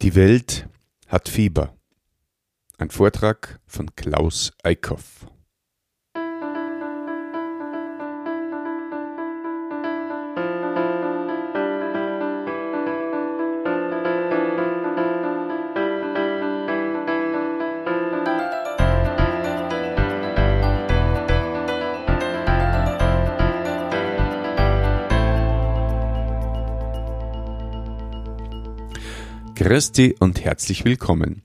Die Welt hat Fieber. Ein Vortrag von Klaus Eickhoff. Christi und herzlich willkommen.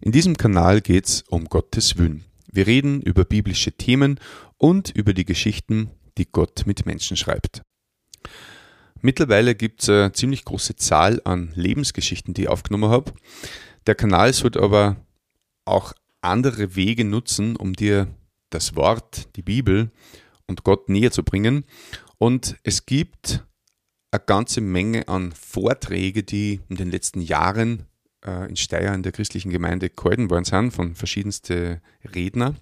In diesem Kanal geht's um Gottes Willen. Wir reden über biblische Themen und über die Geschichten, die Gott mit Menschen schreibt. Mittlerweile gibt's eine ziemlich große Zahl an Lebensgeschichten, die ich aufgenommen habe. Der Kanal sollte aber auch andere Wege nutzen, um dir das Wort, die Bibel und Gott näher zu bringen. Und es gibt eine ganze Menge an Vorträge, die in den letzten Jahren äh, in Steyr in der christlichen Gemeinde gehalten worden sind von verschiedensten Redner.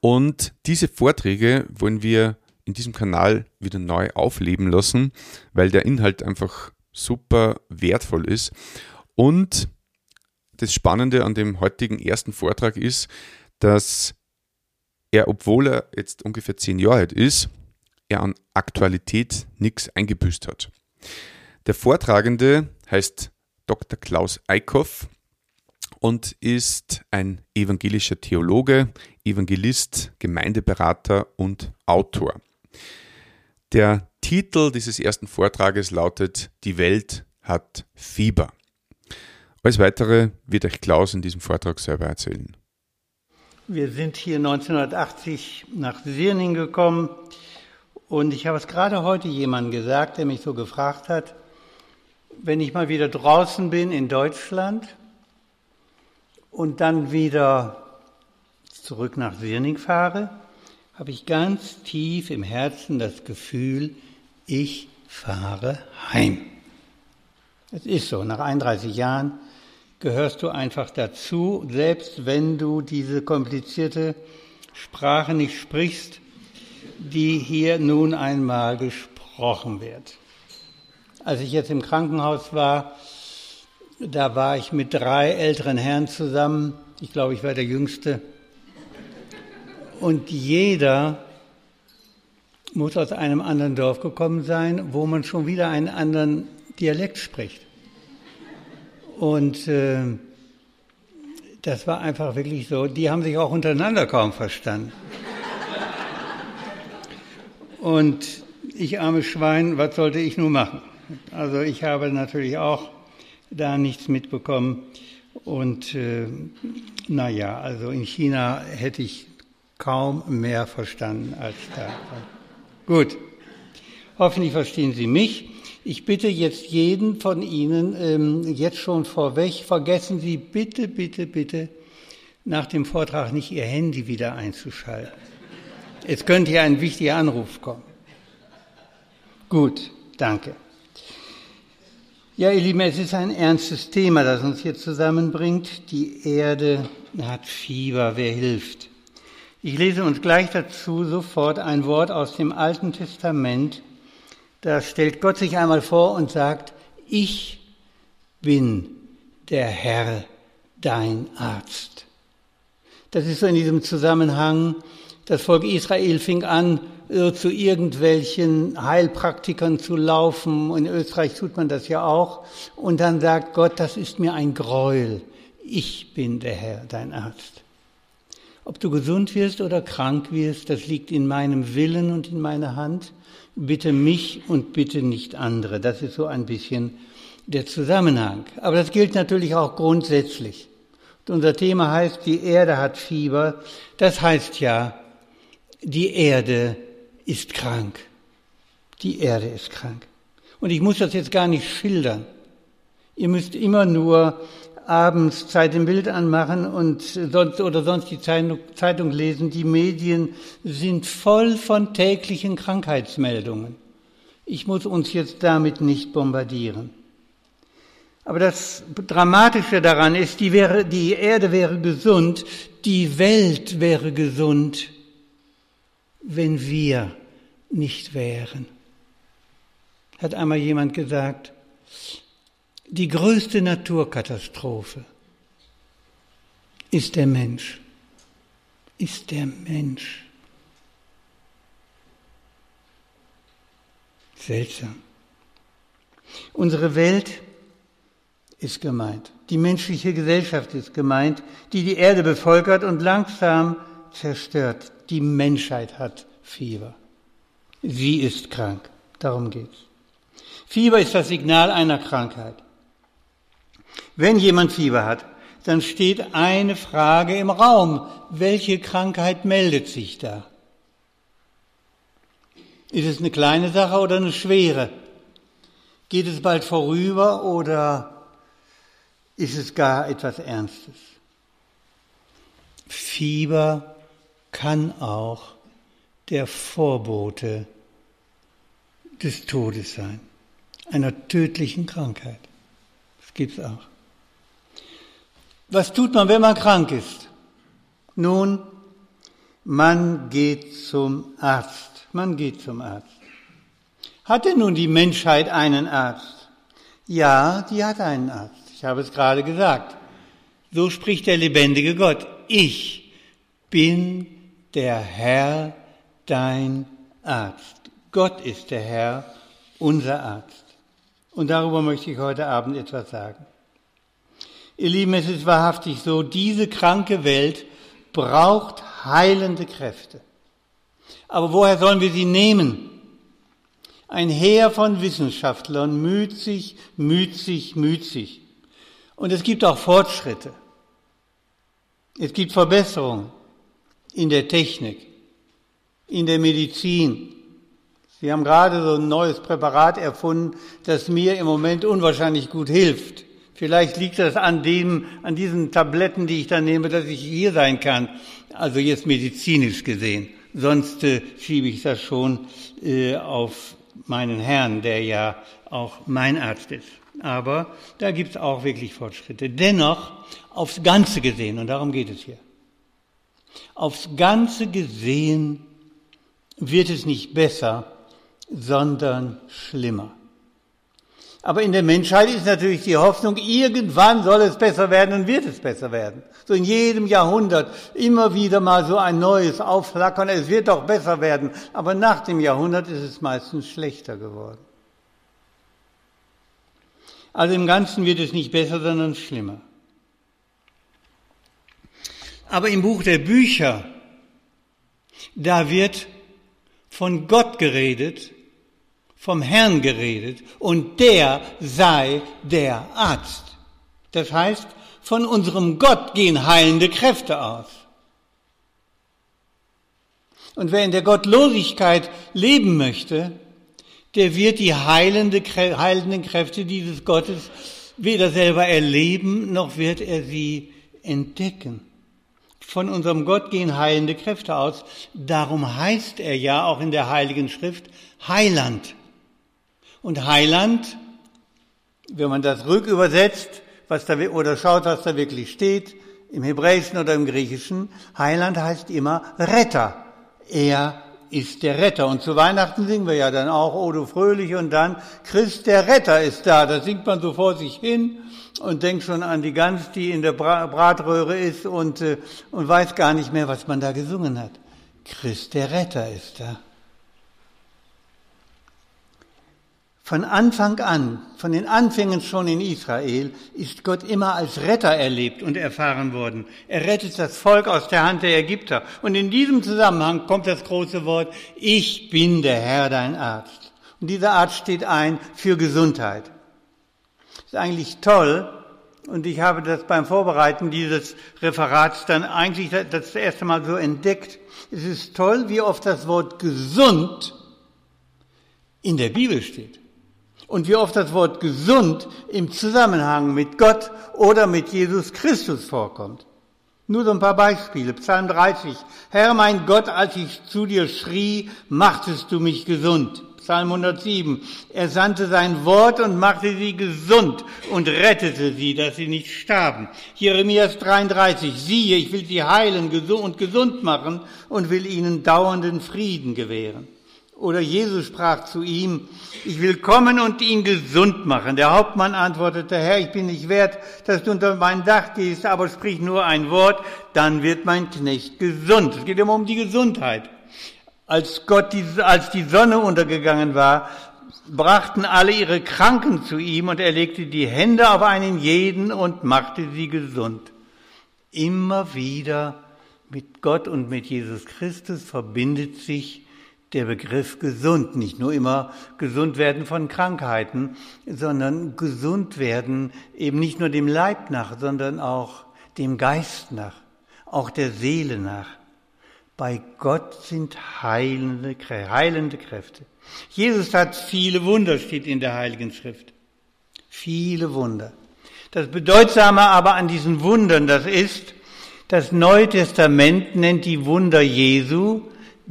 Und diese Vorträge wollen wir in diesem Kanal wieder neu aufleben lassen, weil der Inhalt einfach super wertvoll ist. Und das Spannende an dem heutigen ersten Vortrag ist, dass er, obwohl er jetzt ungefähr zehn Jahre alt ist, er an Aktualität nichts eingebüßt hat. Der Vortragende heißt Dr. Klaus Eickhoff und ist ein evangelischer Theologe, Evangelist, Gemeindeberater und Autor. Der Titel dieses ersten Vortrages lautet Die Welt hat Fieber. Alles weitere wird euch Klaus in diesem Vortrag selber erzählen. Wir sind hier 1980 nach Sirning gekommen und ich habe es gerade heute jemandem gesagt, der mich so gefragt hat, wenn ich mal wieder draußen bin in Deutschland und dann wieder zurück nach Sirning fahre, habe ich ganz tief im Herzen das Gefühl, ich fahre heim. Es ist so, nach 31 Jahren gehörst du einfach dazu, selbst wenn du diese komplizierte Sprache nicht sprichst, die hier nun einmal gesprochen wird. Als ich jetzt im Krankenhaus war, da war ich mit drei älteren Herren zusammen. Ich glaube, ich war der Jüngste. Und jeder muss aus einem anderen Dorf gekommen sein, wo man schon wieder einen anderen Dialekt spricht. Und äh, das war einfach wirklich so. Die haben sich auch untereinander kaum verstanden. Und ich arme Schwein, was sollte ich nun machen? Also ich habe natürlich auch da nichts mitbekommen. Und äh, naja, also in China hätte ich kaum mehr verstanden als da. Gut, hoffentlich verstehen Sie mich. Ich bitte jetzt jeden von Ihnen ähm, jetzt schon vorweg, vergessen Sie bitte, bitte, bitte nach dem Vortrag nicht Ihr Handy wieder einzuschalten. Es könnte ja ein wichtiger Anruf kommen. Gut, danke. Ja, ihr Lieben, es ist ein ernstes Thema, das uns hier zusammenbringt. Die Erde hat Fieber, wer hilft? Ich lese uns gleich dazu sofort ein Wort aus dem Alten Testament. Da stellt Gott sich einmal vor und sagt, ich bin der Herr, dein Arzt. Das ist so in diesem Zusammenhang das Volk Israel fing an, zu irgendwelchen Heilpraktikern zu laufen. In Österreich tut man das ja auch. Und dann sagt Gott, das ist mir ein Gräuel. Ich bin der Herr, dein Arzt. Ob du gesund wirst oder krank wirst, das liegt in meinem Willen und in meiner Hand. Bitte mich und bitte nicht andere. Das ist so ein bisschen der Zusammenhang. Aber das gilt natürlich auch grundsätzlich. Und unser Thema heißt, die Erde hat Fieber. Das heißt ja, die Erde ist krank. Die Erde ist krank. Und ich muss das jetzt gar nicht schildern. Ihr müsst immer nur abends Zeit im Bild anmachen und sonst oder sonst die Zeitung, Zeitung lesen. Die Medien sind voll von täglichen Krankheitsmeldungen. Ich muss uns jetzt damit nicht bombardieren. Aber das Dramatische daran ist, die, wäre, die Erde wäre gesund, die Welt wäre gesund, wenn wir nicht wären. Hat einmal jemand gesagt, Die größte Naturkatastrophe ist der Mensch. Ist der Mensch. Seltsam. Unsere Welt ist gemeint. Die menschliche Gesellschaft ist gemeint, die die Erde bevölkert und langsam zerstört. Die Menschheit hat Fieber. Sie ist krank. Darum geht's. Fieber ist das Signal einer Krankheit. Wenn jemand Fieber hat, dann steht eine Frage im Raum. Welche Krankheit meldet sich da? Ist es eine kleine Sache oder eine schwere? Geht es bald vorüber oder ist es gar etwas Ernstes? Fieber kann auch der Vorbote des Todes sein, einer tödlichen Krankheit. Das gibt es auch. Was tut man, wenn man krank ist? Nun, man geht zum Arzt. Man geht zum Arzt. Hat denn nun die Menschheit einen Arzt? Ja, die hat einen Arzt. Ich habe es gerade gesagt. So spricht der lebendige Gott. Ich bin der Herr, dein Arzt. Gott ist der Herr, unser Arzt. Und darüber möchte ich heute Abend etwas sagen. Ihr Lieben, es ist wahrhaftig so, diese kranke Welt braucht heilende Kräfte. Aber woher sollen wir sie nehmen? Ein Heer von Wissenschaftlern müht sich, müht sich, müht sich. Und es gibt auch Fortschritte. Es gibt Verbesserungen in der Technik, in der Medizin. Sie haben gerade so ein neues Präparat erfunden, das mir im Moment unwahrscheinlich gut hilft. Vielleicht liegt das an dem, an diesen Tabletten, die ich da nehme, dass ich hier sein kann. Also jetzt medizinisch gesehen. Sonst äh, schiebe ich das schon äh, auf meinen Herrn, der ja auch mein Arzt ist. Aber da gibt es auch wirklich Fortschritte. Dennoch aufs Ganze gesehen, und darum geht es hier. Aufs Ganze gesehen wird es nicht besser, sondern schlimmer. Aber in der Menschheit ist natürlich die Hoffnung, irgendwann soll es besser werden und wird es besser werden. So in jedem Jahrhundert immer wieder mal so ein neues Aufflackern, es wird doch besser werden. Aber nach dem Jahrhundert ist es meistens schlechter geworden. Also im Ganzen wird es nicht besser, sondern schlimmer. Aber im Buch der Bücher, da wird von Gott geredet, vom Herrn geredet und der sei der Arzt. Das heißt, von unserem Gott gehen heilende Kräfte aus. Und wer in der Gottlosigkeit leben möchte, der wird die heilende, heilenden Kräfte dieses Gottes weder selber erleben, noch wird er sie entdecken. Von unserem Gott gehen heilende Kräfte aus. Darum heißt er ja auch in der Heiligen Schrift Heiland. Und Heiland, wenn man das rückübersetzt, was da, oder schaut, was da wirklich steht, im Hebräischen oder im Griechischen, Heiland heißt immer Retter. Er ist der Retter. Und zu Weihnachten singen wir ja dann auch, O du fröhlich, und dann Christ der Retter ist da. Da singt man so vor sich hin und denkt schon an die Gans, die in der Bratröhre ist und, äh, und weiß gar nicht mehr, was man da gesungen hat. Christ der Retter ist da. Von Anfang an, von den Anfängen schon in Israel, ist Gott immer als Retter erlebt und erfahren worden. Er rettet das Volk aus der Hand der Ägypter. Und in diesem Zusammenhang kommt das große Wort, ich bin der Herr, dein Arzt. Und dieser Arzt steht ein für Gesundheit. Das ist eigentlich toll. Und ich habe das beim Vorbereiten dieses Referats dann eigentlich das erste Mal so entdeckt. Es ist toll, wie oft das Wort gesund in der Bibel steht. Und wie oft das Wort gesund im Zusammenhang mit Gott oder mit Jesus Christus vorkommt. Nur so ein paar Beispiele. Psalm 30. Herr mein Gott, als ich zu dir schrie, machtest du mich gesund. Psalm 107. Er sandte sein Wort und machte sie gesund und rettete sie, dass sie nicht starben. Jeremias 33. Siehe, ich will sie heilen und gesund machen und will ihnen dauernden Frieden gewähren. Oder Jesus sprach zu ihm, ich will kommen und ihn gesund machen. Der Hauptmann antwortete, Herr, ich bin nicht wert, dass du unter mein Dach gehst, aber sprich nur ein Wort, dann wird mein Knecht gesund. Es geht immer um die Gesundheit. Als Gott, die, als die Sonne untergegangen war, brachten alle ihre Kranken zu ihm und er legte die Hände auf einen jeden und machte sie gesund. Immer wieder mit Gott und mit Jesus Christus verbindet sich der Begriff gesund. Nicht nur immer gesund werden von Krankheiten, sondern gesund werden eben nicht nur dem Leib nach, sondern auch dem Geist nach, auch der Seele nach. Bei Gott sind heilende, heilende Kräfte. Jesus hat viele Wunder, steht in der Heiligen Schrift. Viele Wunder. Das Bedeutsame aber an diesen Wundern, das ist, das Neue Testament nennt die Wunder Jesu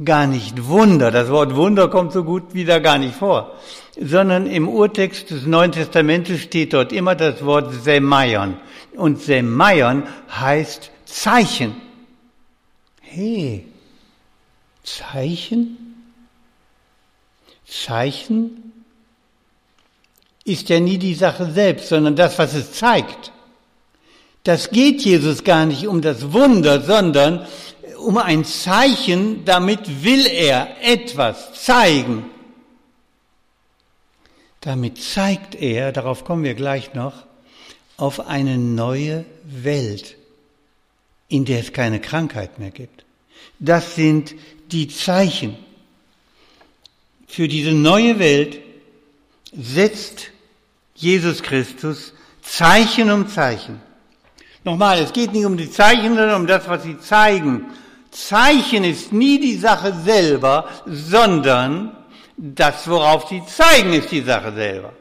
gar nicht Wunder. Das Wort Wunder kommt so gut wieder gar nicht vor. Sondern im Urtext des Neuen Testamentes steht dort immer das Wort Semaion. Und Semaion heißt Zeichen. Hey, Zeichen? Zeichen ist ja nie die Sache selbst, sondern das, was es zeigt. Das geht Jesus gar nicht um das Wunder, sondern um ein Zeichen, damit will er etwas zeigen. Damit zeigt er, darauf kommen wir gleich noch, auf eine neue Welt, in der es keine Krankheit mehr gibt. Das sind die Zeichen. Für diese neue Welt setzt Jesus Christus Zeichen um Zeichen. Nochmal, es geht nicht um die Zeichen, sondern um das, was sie zeigen. Zeichen ist nie die Sache selber, sondern das, worauf sie zeigen, ist die Sache selber.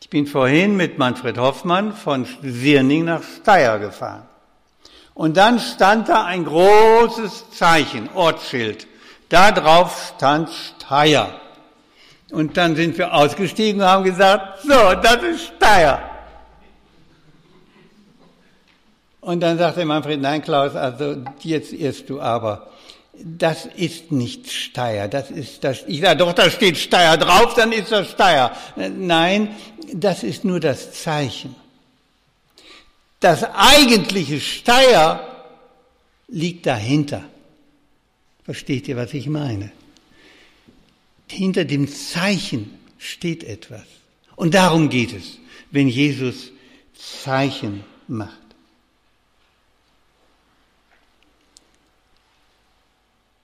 Ich bin vorhin mit Manfred Hoffmann von Sirning nach Steyr gefahren. Und dann stand da ein großes Zeichen, Ortsschild. Da drauf stand Steyr. Und dann sind wir ausgestiegen und haben gesagt, so, das ist Steyr. Und dann sagte Manfred, nein Klaus, also jetzt irrst du aber. Das ist nicht Steyr, das ist das, ich sage doch, da steht Steyr drauf, dann ist das Steyr. Nein, das ist nur das Zeichen. Das eigentliche Steyr liegt dahinter. Versteht ihr, was ich meine? Hinter dem Zeichen steht etwas. Und darum geht es, wenn Jesus Zeichen macht.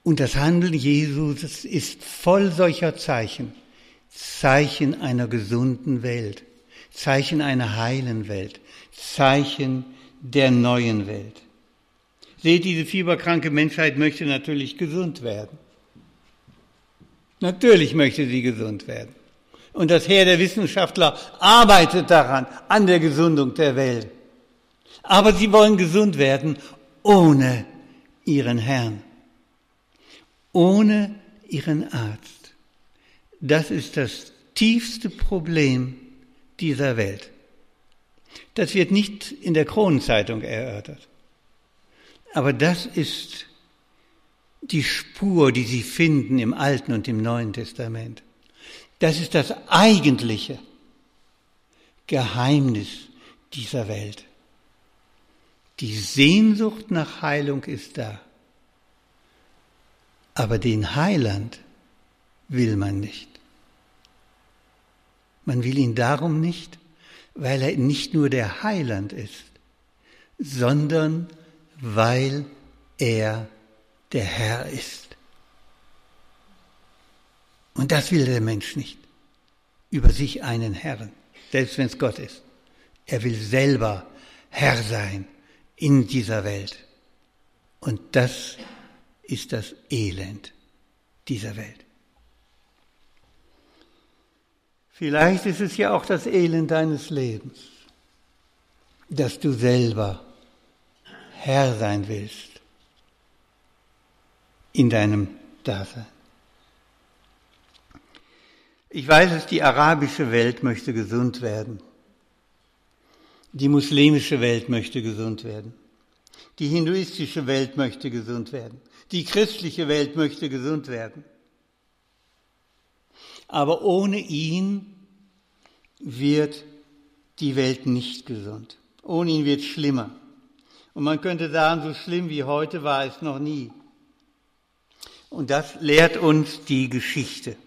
Und das Handeln Jesu das ist voll solcher Zeichen. Zeichen einer gesunden Welt, Zeichen einer heilen Welt, Zeichen der neuen Welt. Seht, diese fieberkranke Menschheit möchte natürlich gesund werden. Natürlich möchte sie gesund werden. Und das Heer der Wissenschaftler arbeitet daran, an der Gesundung der Welt. Aber sie wollen gesund werden ohne ihren Herrn ohne ihren Arzt. Das ist das tiefste Problem dieser Welt. Das wird nicht in der Kronenzeitung erörtert. Aber das ist die Spur, die Sie finden im Alten und im Neuen Testament. Das ist das eigentliche Geheimnis dieser Welt. Die Sehnsucht nach Heilung ist da. Aber den Heiland will man nicht. Man will ihn darum nicht, weil er nicht nur der Heiland ist, sondern weil er der Herr ist. Und das will der Mensch nicht. Über sich einen Herrn, selbst wenn es Gott ist. Er will selber Herr sein in dieser Welt. Und das ist das Elend dieser Welt. Vielleicht ist es ja auch das Elend deines Lebens, dass du selber Herr sein willst in deinem Dasein. Ich weiß es, die arabische Welt möchte gesund werden. Die muslimische Welt möchte gesund werden. Die hinduistische Welt möchte gesund werden. Die christliche Welt möchte gesund werden. Aber ohne ihn wird die Welt nicht gesund. Ohne ihn wird es schlimmer. Und man könnte sagen, so schlimm wie heute war es noch nie. Und das lehrt uns die Geschichte.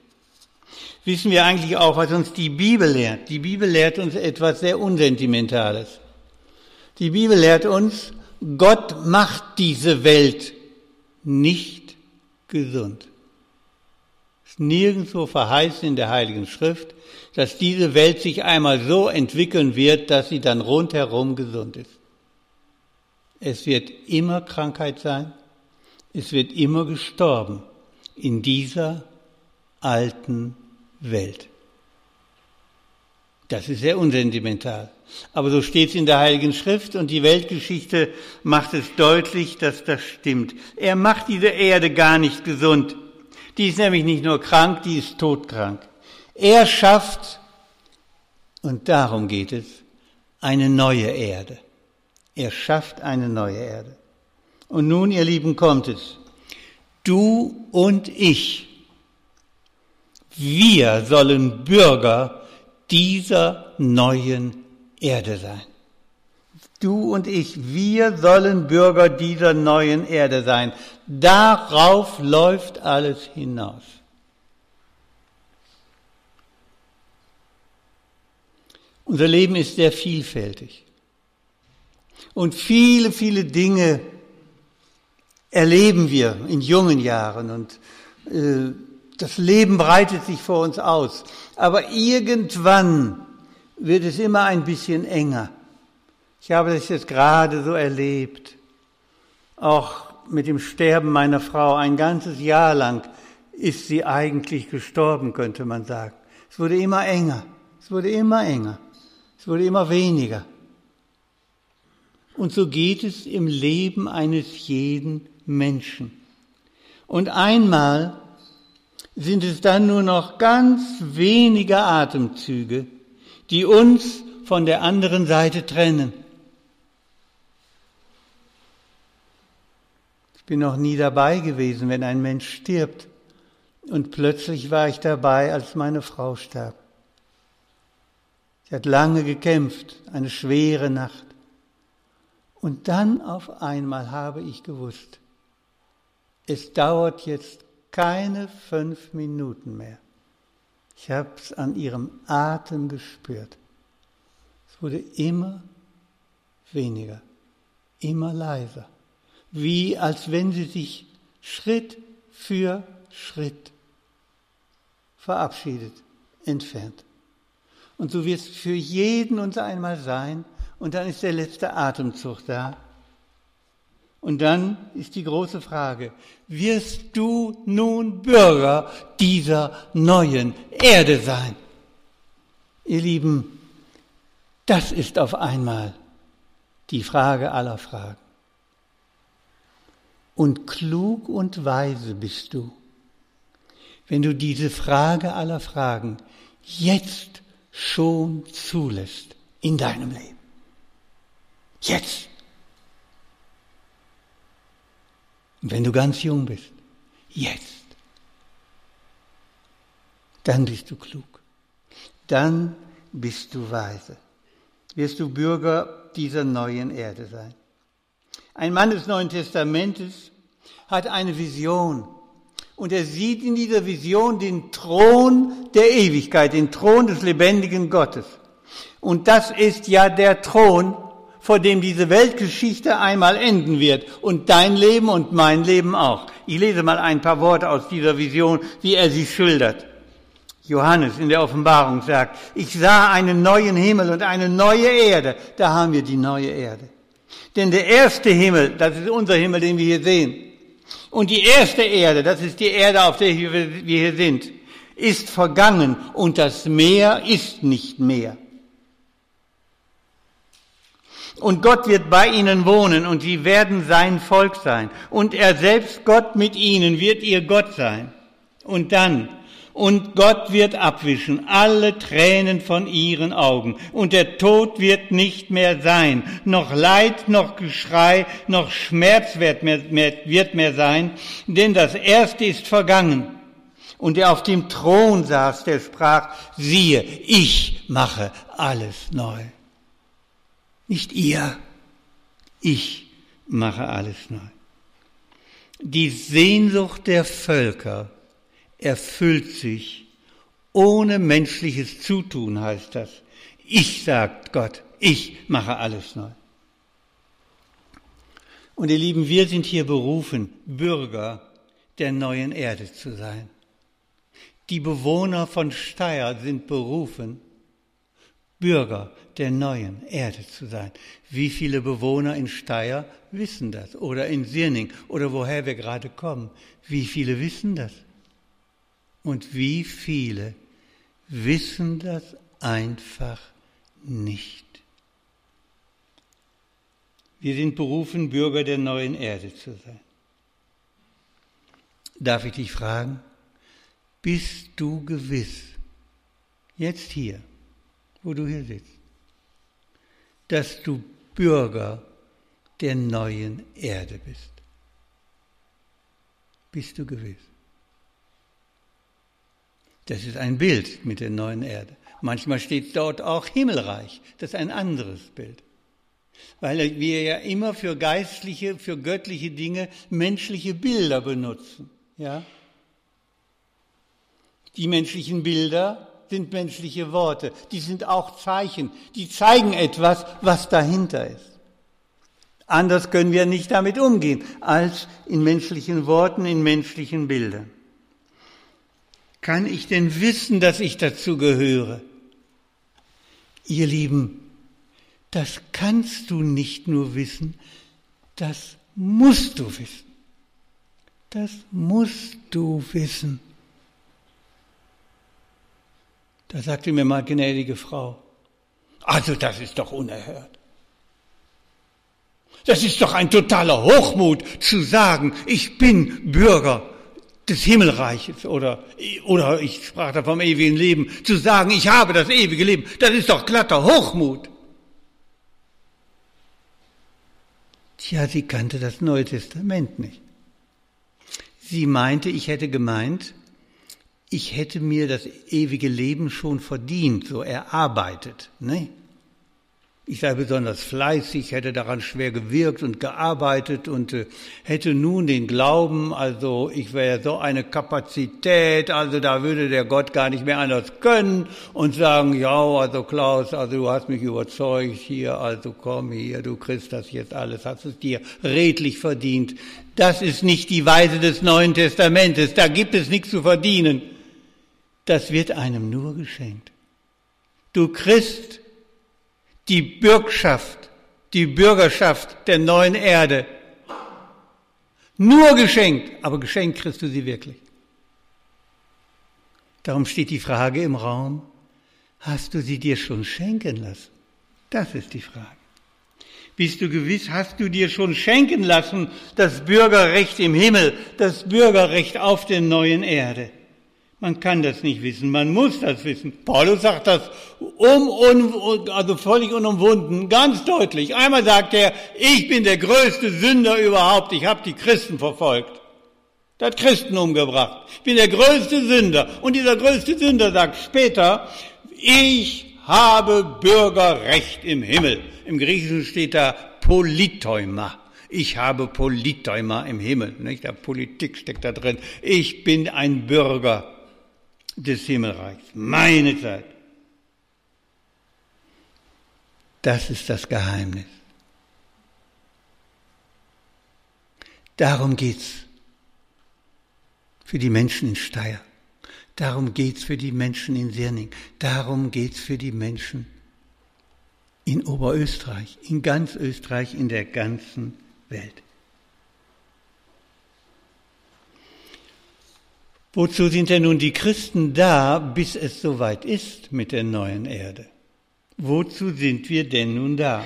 Wissen wir eigentlich auch, was uns die Bibel lehrt? Die Bibel lehrt uns etwas sehr Unsentimentales. Die Bibel lehrt uns, Gott macht diese Welt nicht gesund. Nirgendwo verheißen in der Heiligen Schrift, dass diese Welt sich einmal so entwickeln wird, dass sie dann rundherum gesund ist. Es wird immer Krankheit sein, es wird immer gestorben in dieser alten Welt. Das ist sehr unsentimental. Aber so steht es in der Heiligen Schrift und die Weltgeschichte macht es deutlich, dass das stimmt. Er macht diese Erde gar nicht gesund. Die ist nämlich nicht nur krank, die ist todkrank. Er schafft, und darum geht es, eine neue Erde. Er schafft eine neue Erde. Und nun, ihr Lieben, kommt es. Du und ich, wir sollen Bürger dieser neuen Erde sein. Du und ich, wir sollen Bürger dieser neuen Erde sein. Darauf läuft alles hinaus. Unser Leben ist sehr vielfältig. Und viele, viele Dinge erleben wir in jungen Jahren und äh, das Leben breitet sich vor uns aus. Aber irgendwann wird es immer ein bisschen enger. Ich habe das jetzt gerade so erlebt. Auch mit dem Sterben meiner Frau. Ein ganzes Jahr lang ist sie eigentlich gestorben, könnte man sagen. Es wurde immer enger. Es wurde immer enger. Es wurde immer weniger. Und so geht es im Leben eines jeden Menschen. Und einmal sind es dann nur noch ganz wenige Atemzüge, die uns von der anderen Seite trennen. Bin noch nie dabei gewesen, wenn ein Mensch stirbt. Und plötzlich war ich dabei, als meine Frau starb. Sie hat lange gekämpft, eine schwere Nacht. Und dann auf einmal habe ich gewusst, es dauert jetzt keine fünf Minuten mehr. Ich habe es an ihrem Atem gespürt. Es wurde immer weniger, immer leiser, wie als wenn sie sich Schritt für Schritt verabschiedet, entfernt. Und so wird es für jeden uns einmal sein, und dann ist der letzte Atemzug da. Und dann ist die große Frage, wirst du nun Bürger dieser neuen Erde sein? Ihr Lieben, das ist auf einmal die Frage aller Fragen. Und klug und weise bist du, wenn du diese Frage aller Fragen jetzt schon zulässt in deinem Leben. Jetzt. Und wenn du ganz jung bist, jetzt. Dann bist du klug. Dann bist du weise. Wirst du Bürger dieser neuen Erde sein. Ein Mann des Neuen Testamentes hat eine Vision. Und er sieht in dieser Vision den Thron der Ewigkeit, den Thron des lebendigen Gottes. Und das ist ja der Thron, vor dem diese Weltgeschichte einmal enden wird und dein Leben und mein Leben auch. Ich lese mal ein paar Worte aus dieser Vision, wie er sie schildert. Johannes in der Offenbarung sagt, ich sah einen neuen Himmel und eine neue Erde. Da haben wir die neue Erde. Denn der erste Himmel, das ist unser Himmel, den wir hier sehen. Und die erste Erde, das ist die Erde, auf der wir hier sind, ist vergangen und das Meer ist nicht mehr. Und Gott wird bei ihnen wohnen und sie werden sein Volk sein. Und er selbst, Gott mit ihnen, wird ihr Gott sein. Und dann, und Gott wird abwischen alle Tränen von ihren Augen. Und der Tod wird nicht mehr sein. Noch Leid, noch Geschrei, noch Schmerz wird mehr, mehr, wird mehr sein. Denn das Erste ist vergangen. Und der auf dem Thron saß, der sprach, siehe, ich mache alles neu. Nicht ihr, ich mache alles neu. Die Sehnsucht der Völker erfüllt sich ohne menschliches Zutun, heißt das. Ich, sagt Gott, ich mache alles neu. Und ihr Lieben, wir sind hier berufen, Bürger der neuen Erde zu sein. Die Bewohner von Steyr sind berufen, Bürger der neuen Erde zu sein. Wie viele Bewohner in Steyr wissen das? Oder in Sirning oder woher wir gerade kommen? Wie viele wissen das? Und wie viele wissen das einfach nicht? Wir sind berufen, Bürger der neuen Erde zu sein. Darf ich dich fragen, bist du gewiss, jetzt hier, wo du hier sitzt, dass du Bürger der neuen Erde bist? Bist du gewiss? Das ist ein Bild mit der neuen Erde. Manchmal steht dort auch Himmelreich. Das ist ein anderes Bild. Weil wir ja immer für geistliche, für göttliche Dinge menschliche Bilder benutzen. Ja? Die menschlichen Bilder sind menschliche Worte. Die sind auch Zeichen. Die zeigen etwas, was dahinter ist. Anders können wir nicht damit umgehen, als in menschlichen Worten, in menschlichen Bildern. Kann ich denn wissen, dass ich dazu gehöre? Ihr Lieben, das kannst du nicht nur wissen, das musst du wissen. Das musst du wissen. Da sagte mir mal gnädige Frau, also das ist doch unerhört. Das ist doch ein totaler Hochmut zu sagen, ich bin Bürger des Himmelreiches oder, oder ich sprach da vom ewigen Leben, zu sagen, ich habe das ewige Leben, das ist doch glatter Hochmut. Tja, sie kannte das Neue Testament nicht. Sie meinte, ich hätte gemeint, ich hätte mir das ewige Leben schon verdient, so erarbeitet. Ne? Ich sei besonders fleißig, hätte daran schwer gewirkt und gearbeitet und äh, hätte nun den Glauben, also ich wäre so eine Kapazität, also da würde der Gott gar nicht mehr anders können und sagen, ja, also Klaus, also du hast mich überzeugt hier, also komm hier, du kriegst das jetzt alles, hast es dir redlich verdient. Das ist nicht die Weise des Neuen Testamentes, da gibt es nichts zu verdienen. Das wird einem nur geschenkt. Du Christ, die Bürgschaft, die Bürgerschaft der neuen Erde. Nur geschenkt, aber geschenkt kriegst du sie wirklich. Darum steht die Frage im Raum, hast du sie dir schon schenken lassen? Das ist die Frage. Bist du gewiss, hast du dir schon schenken lassen das Bürgerrecht im Himmel, das Bürgerrecht auf der neuen Erde? Man kann das nicht wissen, man muss das wissen. Paulus sagt das um, um, also völlig unumwunden, ganz deutlich. Einmal sagt er, ich bin der größte Sünder überhaupt, ich habe die Christen verfolgt. Der hat Christen umgebracht. Ich bin der größte Sünder. Und dieser größte Sünder sagt später, ich habe Bürgerrecht im Himmel. Im Griechischen steht da Politeuma. Ich habe Politeuma im Himmel. Nicht? Der Politik steckt da drin. Ich bin ein Bürger des Himmelreichs. Meine Zeit. Das ist das Geheimnis. Darum geht's für die Menschen in Steyr. Darum geht's für die Menschen in Sirning. Darum geht's für die Menschen in Oberösterreich, in ganz Österreich, in der ganzen Welt. Wozu sind denn nun die Christen da, bis es soweit ist mit der neuen Erde? Wozu sind wir denn nun da?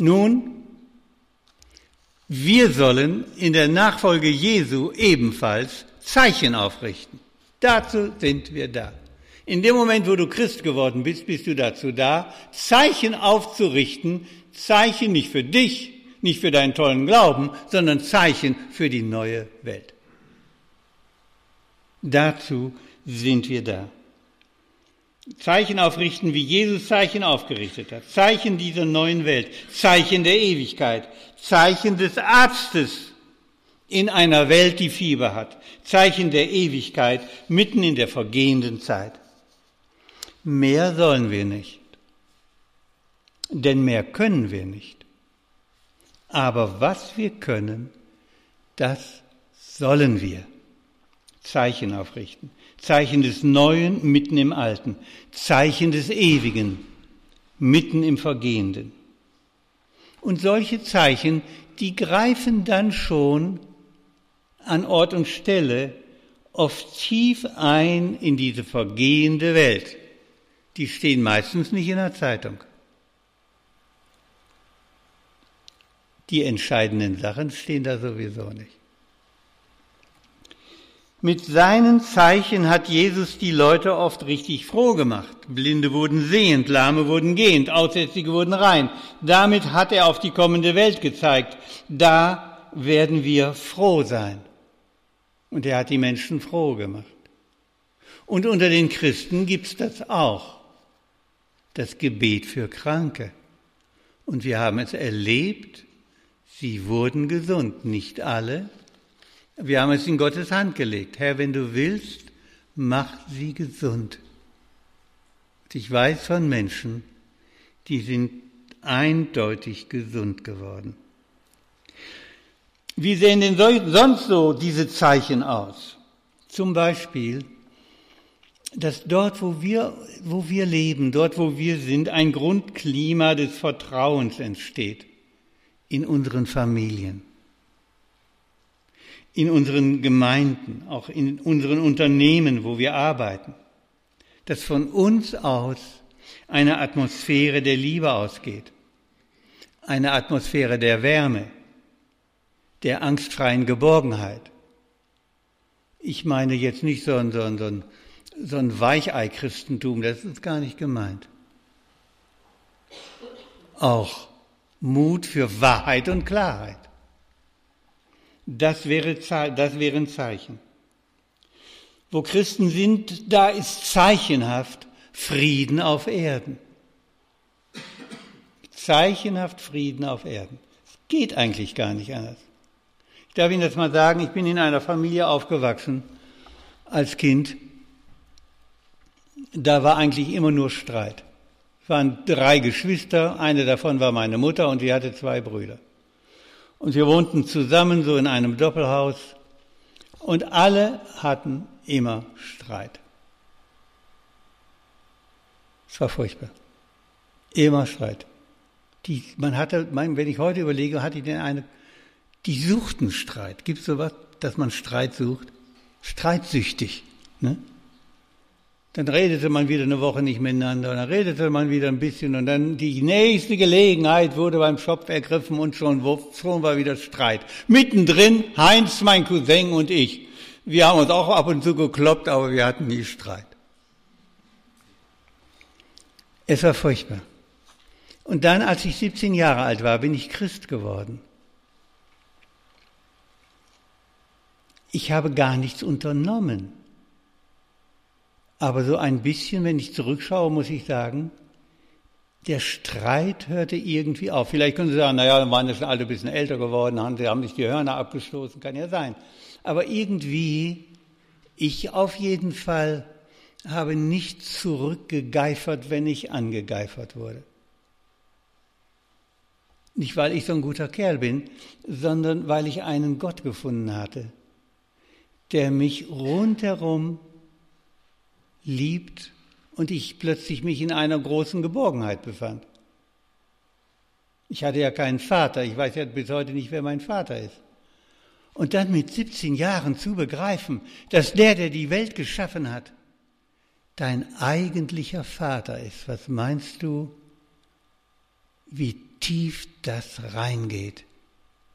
Nun, wir sollen in der Nachfolge Jesu ebenfalls Zeichen aufrichten. Dazu sind wir da. In dem Moment, wo du Christ geworden bist, bist du dazu da, Zeichen aufzurichten, Zeichen nicht für dich, nicht für deinen tollen Glauben, sondern Zeichen für die neue Welt. Dazu sind wir da. Zeichen aufrichten, wie Jesus Zeichen aufgerichtet hat. Zeichen dieser neuen Welt. Zeichen der Ewigkeit. Zeichen des Arztes in einer Welt, die Fieber hat. Zeichen der Ewigkeit mitten in der vergehenden Zeit. Mehr sollen wir nicht. Denn mehr können wir nicht. Aber was wir können, das sollen wir. Zeichen aufrichten. Zeichen des Neuen mitten im Alten. Zeichen des Ewigen mitten im Vergehenden. Und solche Zeichen, die greifen dann schon an Ort und Stelle oft tief ein in diese vergehende Welt. Die stehen meistens nicht in der Zeitung. Die entscheidenden Sachen stehen da sowieso nicht. Mit seinen Zeichen hat Jesus die Leute oft richtig froh gemacht. Blinde wurden sehend, Lahme wurden gehend, Aussätzige wurden rein. Damit hat er auf die kommende Welt gezeigt. Da werden wir froh sein. Und er hat die Menschen froh gemacht. Und unter den Christen gibt's das auch. Das Gebet für Kranke. Und wir haben es erlebt, sie wurden gesund. Nicht alle, wir haben es in Gottes Hand gelegt. Herr, wenn du willst, mach sie gesund. Und ich weiß von Menschen, die sind eindeutig gesund geworden. Wie sehen denn sonst so diese Zeichen aus? Zum Beispiel, dass dort, wo wir, wo wir leben, dort, wo wir sind, ein Grundklima des Vertrauens entsteht in unseren Familien in unseren Gemeinden, auch in unseren Unternehmen, wo wir arbeiten, dass von uns aus eine Atmosphäre der Liebe ausgeht, eine Atmosphäre der Wärme, der angstfreien Geborgenheit. Ich meine jetzt nicht so ein, so ein, so ein, so ein Weichei-Christentum, das ist gar nicht gemeint. Auch Mut für Wahrheit und Klarheit. Das wäre, das wäre ein Zeichen. Wo Christen sind, da ist zeichenhaft Frieden auf Erden. Zeichenhaft Frieden auf Erden. Es geht eigentlich gar nicht anders. Ich darf Ihnen das mal sagen, ich bin in einer Familie aufgewachsen als Kind. Da war eigentlich immer nur Streit. Es waren drei Geschwister, eine davon war meine Mutter und sie hatte zwei Brüder. Und wir wohnten zusammen so in einem Doppelhaus und alle hatten immer Streit. Es war furchtbar. Immer Streit. Die, man hatte, wenn ich heute überlege, hatte ich den eine, die suchten Streit. Gibt es sowas, dass man Streit sucht? Streitsüchtig. Ne? Dann redete man wieder eine Woche nicht miteinander, dann redete man wieder ein bisschen und dann die nächste Gelegenheit wurde beim Schopf ergriffen und schon, schon war wieder Streit. Mittendrin Heinz, mein Cousin und ich. Wir haben uns auch ab und zu gekloppt, aber wir hatten nie Streit. Es war furchtbar. Und dann, als ich 17 Jahre alt war, bin ich Christ geworden. Ich habe gar nichts unternommen. Aber so ein bisschen, wenn ich zurückschaue, muss ich sagen, der Streit hörte irgendwie auf. Vielleicht können Sie sagen, naja, dann waren ja schon alle ein bisschen älter geworden, haben, sie haben sich die Hörner abgestoßen, kann ja sein. Aber irgendwie, ich auf jeden Fall habe nicht zurückgegeifert, wenn ich angegeifert wurde. Nicht, weil ich so ein guter Kerl bin, sondern weil ich einen Gott gefunden hatte, der mich rundherum liebt und ich plötzlich mich in einer großen Geborgenheit befand. Ich hatte ja keinen Vater, ich weiß ja bis heute nicht, wer mein Vater ist. Und dann mit 17 Jahren zu begreifen, dass der, der die Welt geschaffen hat, dein eigentlicher Vater ist. Was meinst du, wie tief das reingeht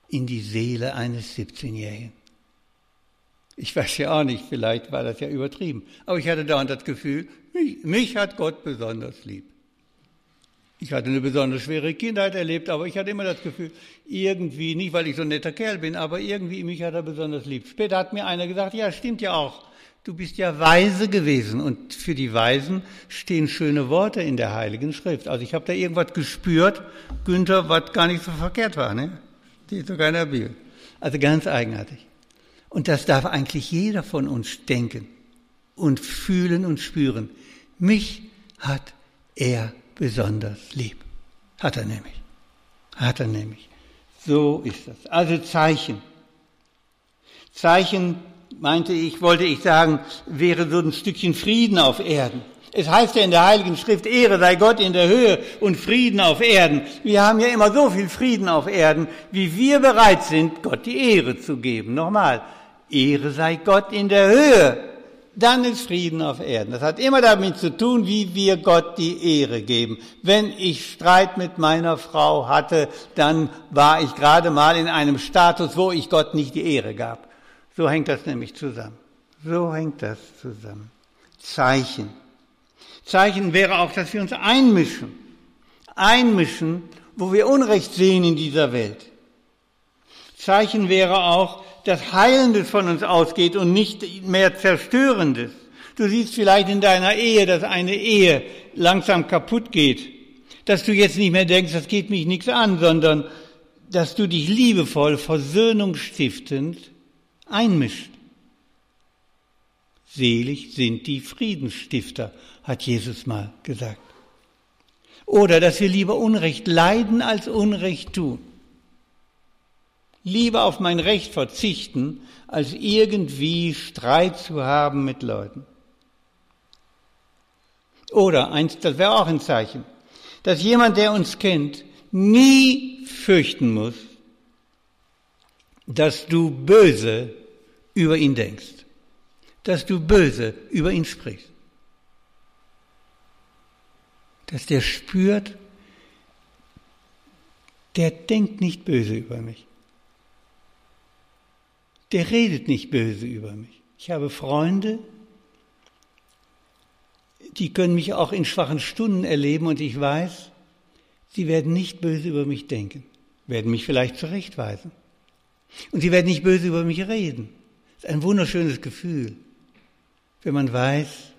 in die Seele eines 17-Jährigen? Ich weiß ja auch nicht, vielleicht war das ja übertrieben. Aber ich hatte dauernd das Gefühl, mich, mich hat Gott besonders lieb. Ich hatte eine besonders schwere Kindheit erlebt, aber ich hatte immer das Gefühl, irgendwie, nicht weil ich so ein netter Kerl bin, aber irgendwie mich hat er besonders lieb. Später hat mir einer gesagt, ja, stimmt ja auch. du bist ja weise gewesen und für die Weisen stehen schöne Worte in der Heiligen Schrift. Also ich habe da irgendwas gespürt, Günther, was gar nicht so verkehrt war, ne? Die ist sogar in der Bibel. Also ganz eigenartig. Und das darf eigentlich jeder von uns denken und fühlen und spüren. Mich hat er besonders lieb. Hat er nämlich. Hat er nämlich. So ist das. Also Zeichen. Zeichen, meinte ich, wollte ich sagen, wäre so ein Stückchen Frieden auf Erden. Es heißt ja in der Heiligen Schrift, Ehre sei Gott in der Höhe und Frieden auf Erden. Wir haben ja immer so viel Frieden auf Erden, wie wir bereit sind, Gott die Ehre zu geben. Nochmal, Ehre sei Gott in der Höhe dann ist Frieden auf Erden. Das hat immer damit zu tun, wie wir Gott die Ehre geben. Wenn ich Streit mit meiner Frau hatte, dann war ich gerade mal in einem Status, wo ich Gott nicht die Ehre gab. So hängt das nämlich zusammen. So hängt das zusammen. Zeichen. Zeichen wäre auch, dass wir uns einmischen. Einmischen, wo wir Unrecht sehen in dieser Welt. Zeichen wäre auch, dass Heilendes von uns ausgeht und nicht mehr Zerstörendes. Du siehst vielleicht in deiner Ehe, dass eine Ehe langsam kaputt geht. Dass du jetzt nicht mehr denkst, das geht mich nichts an, sondern dass du dich liebevoll, versöhnungsstiftend einmischt. Selig sind die Friedensstifter, hat Jesus mal gesagt. Oder dass wir lieber Unrecht leiden als Unrecht tun lieber auf mein Recht verzichten, als irgendwie Streit zu haben mit Leuten. Oder eins, das wäre auch ein Zeichen, dass jemand, der uns kennt, nie fürchten muss, dass du böse über ihn denkst, dass du böse über ihn sprichst, dass der spürt, der denkt nicht böse über mich der redet nicht böse über mich. Ich habe Freunde, die können mich auch in schwachen Stunden erleben und ich weiß, sie werden nicht böse über mich denken, werden mich vielleicht zurechtweisen. Und sie werden nicht böse über mich reden. Das ist ein wunderschönes Gefühl, wenn man weiß,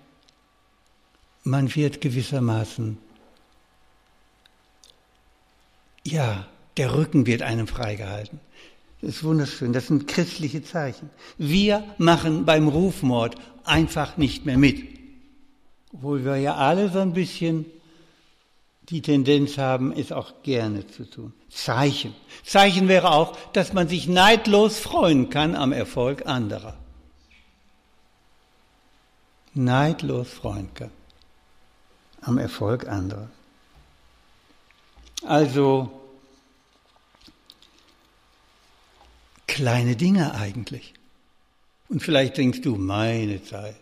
man wird gewissermaßen, ja, der Rücken wird einem freigehalten. Das ist wunderschön, das sind christliche Zeichen. Wir machen beim Rufmord einfach nicht mehr mit. Obwohl wir ja alle so ein bisschen die Tendenz haben, es auch gerne zu tun. Zeichen. Zeichen wäre auch, dass man sich neidlos freuen kann am Erfolg anderer. Neidlos freuen kann am Erfolg anderer. Also kleine Dinge eigentlich. Und vielleicht denkst du, meine Zeit,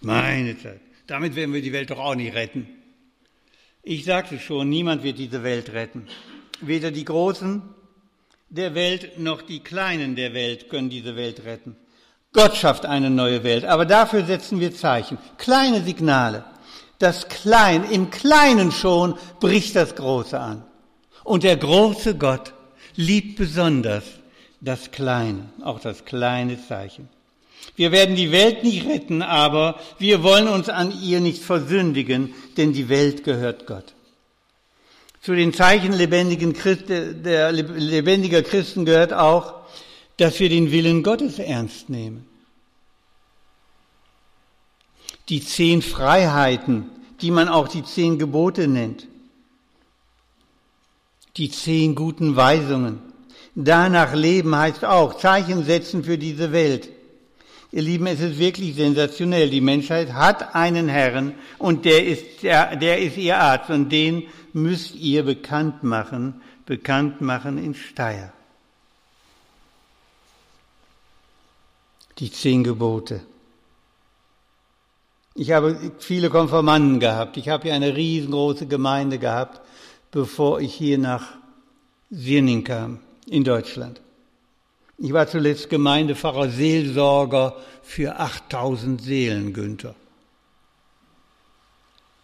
meine Zeit, damit werden wir die Welt doch auch nicht retten. Ich sagte schon, niemand wird diese Welt retten. Weder die Großen der Welt noch die Kleinen der Welt können diese Welt retten. Gott schafft eine neue Welt, aber dafür setzen wir Zeichen, kleine Signale. Das Klein, im Kleinen schon bricht das Große an. Und der große Gott liebt besonders das Kleine, auch das kleine Zeichen. Wir werden die Welt nicht retten, aber wir wollen uns an ihr nicht versündigen, denn die Welt gehört Gott. Zu den Zeichen lebendigen Christ, der lebendiger Christen gehört auch, dass wir den Willen Gottes ernst nehmen. Die zehn Freiheiten, die man auch die zehn Gebote nennt. Die zehn guten Weisungen Danach leben heißt auch Zeichen setzen für diese Welt. Ihr Lieben, es ist wirklich sensationell. Die Menschheit hat einen Herrn und der ist, der, der ist ihr Arzt und den müsst ihr bekannt machen, bekannt machen in Steyr. Die zehn Gebote. Ich habe viele Konformanten gehabt. Ich habe hier eine riesengroße Gemeinde gehabt, bevor ich hier nach Sirning kam in Deutschland. Ich war zuletzt Gemeindepfarrer Seelsorger für 8000 Seelen, Günther.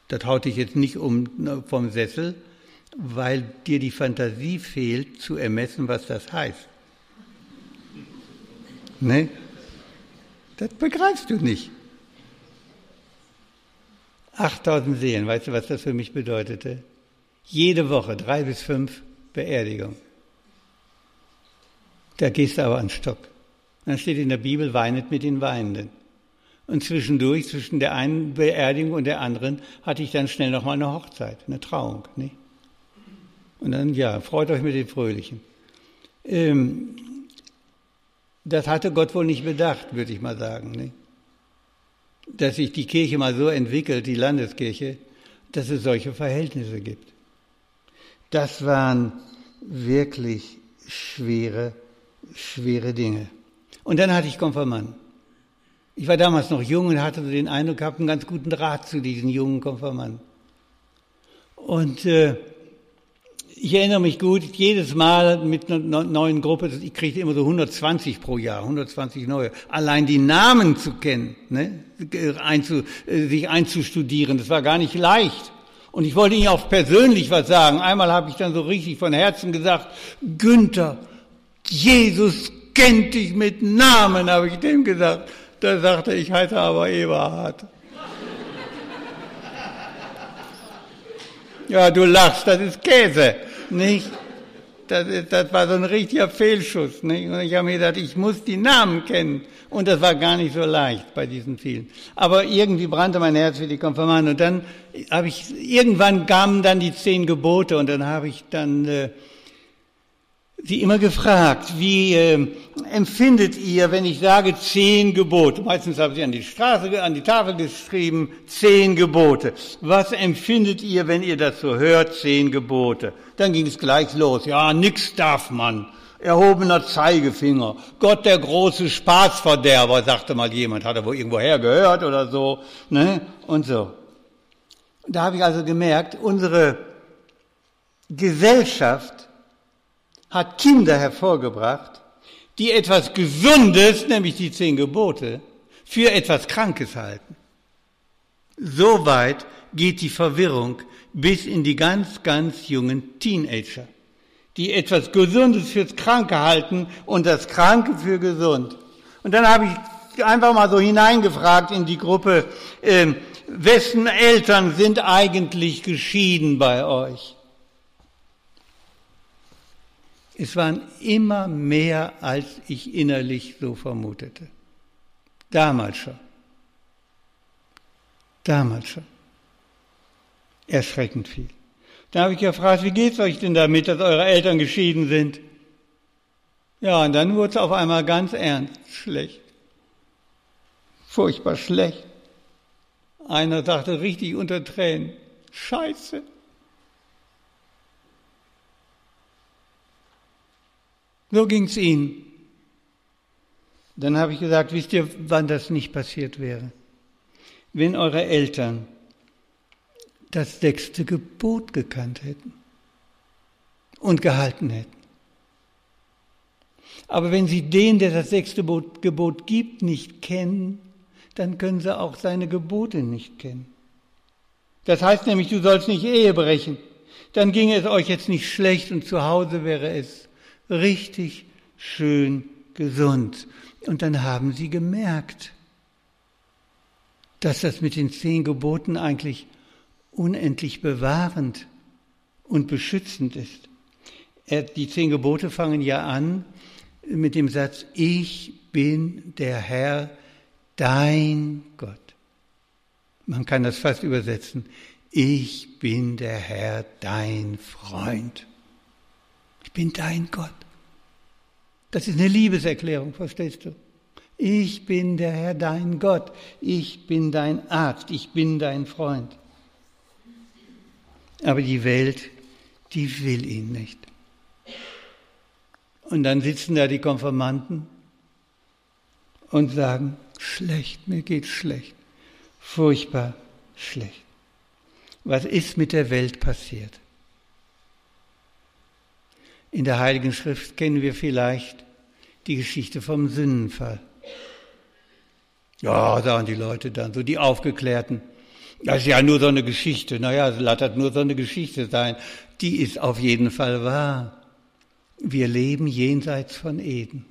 Das haut dich jetzt nicht um ne, vom Sessel, weil dir die Fantasie fehlt, zu ermessen, was das heißt. Ne? Das begreifst du nicht. 8000 Seelen, weißt du, was das für mich bedeutete? Jede Woche drei bis fünf Beerdigungen. Da gehst du aber an Stock. Dann steht in der Bibel, weinet mit den Weinenden. Und zwischendurch, zwischen der einen Beerdigung und der anderen, hatte ich dann schnell nochmal eine Hochzeit, eine Trauung. Nicht? Und dann, ja, freut euch mit den Fröhlichen. Ähm, das hatte Gott wohl nicht bedacht, würde ich mal sagen. Nicht? Dass sich die Kirche mal so entwickelt, die Landeskirche, dass es solche Verhältnisse gibt. Das waren wirklich schwere, schwere Dinge. Und dann hatte ich Konfirmanden. Ich war damals noch jung und hatte den Eindruck gehabt, einen ganz guten Draht zu diesen jungen Konfirmanden. Und äh, ich erinnere mich gut, jedes Mal mit einer neuen Gruppe, ich kriegte immer so 120 pro Jahr, 120 neue. Allein die Namen zu kennen, ne, einzu, äh, sich einzustudieren, das war gar nicht leicht. Und ich wollte Ihnen auch persönlich was sagen. Einmal habe ich dann so richtig von Herzen gesagt, Günther, Jesus kennt dich mit Namen, habe ich dem gesagt. Da sagte ich heiße aber Eberhard. Ja, du lachst, das ist Käse, nicht? Das, ist, das war so ein richtiger Fehlschuss. Nicht? Und ich habe mir gedacht, ich muss die Namen kennen. Und das war gar nicht so leicht bei diesen vielen. Aber irgendwie brannte mein Herz für die Konfirmanden. Und dann habe ich, irgendwann kamen dann die zehn Gebote und dann habe ich dann äh, sie immer gefragt, wie äh, empfindet ihr, wenn ich sage zehn Gebote? Meistens haben sie an die Straße, an die Tafel geschrieben, zehn Gebote. Was empfindet ihr, wenn ihr das so hört, zehn Gebote? Dann ging es gleich los. Ja, nix darf man. Erhobener Zeigefinger. Gott der große Spaßverderber, sagte mal jemand. Hat er wohl irgendwoher gehört oder so. Ne? Und so. Da habe ich also gemerkt, unsere Gesellschaft hat Kinder hervorgebracht, die etwas Gesundes, nämlich die zehn Gebote, für etwas Krankes halten. So weit geht die Verwirrung bis in die ganz, ganz jungen Teenager, die etwas Gesundes fürs Kranke halten und das Kranke für gesund. Und dann habe ich einfach mal so hineingefragt in die Gruppe, äh, wessen Eltern sind eigentlich geschieden bei euch? Es waren immer mehr, als ich innerlich so vermutete. Damals schon. Damals schon. Erschreckend viel. Da habe ich gefragt, wie geht's euch denn damit, dass eure Eltern geschieden sind? Ja, und dann wurde es auf einmal ganz ernst, schlecht. Furchtbar schlecht. Einer sagte richtig unter Tränen, Scheiße. So ging's ihnen. Dann habe ich gesagt, wisst ihr, wann das nicht passiert wäre? Wenn eure Eltern das sechste Gebot gekannt hätten und gehalten hätten. Aber wenn sie den, der das sechste Gebot gibt, nicht kennen, dann können sie auch seine Gebote nicht kennen. Das heißt nämlich, du sollst nicht Ehe brechen. Dann ginge es euch jetzt nicht schlecht und zu Hause wäre es richtig schön gesund. Und dann haben sie gemerkt, dass das mit den zehn Geboten eigentlich unendlich bewahrend und beschützend ist. Die zehn Gebote fangen ja an mit dem Satz, ich bin der Herr, dein Gott. Man kann das fast übersetzen, ich bin der Herr, dein Freund bin dein Gott. Das ist eine Liebeserklärung, verstehst du? Ich bin der Herr, dein Gott. Ich bin dein Arzt. Ich bin dein Freund. Aber die Welt, die will ihn nicht. Und dann sitzen da die Konformanten und sagen, schlecht, mir geht's schlecht. Furchtbar schlecht. Was ist mit der Welt passiert? In der Heiligen Schrift kennen wir vielleicht die Geschichte vom Sündenfall. Ja, sagen die Leute dann, so die Aufgeklärten. Das ist ja nur so eine Geschichte. Naja, es lattert nur so eine Geschichte sein. Die ist auf jeden Fall wahr. Wir leben jenseits von Eden.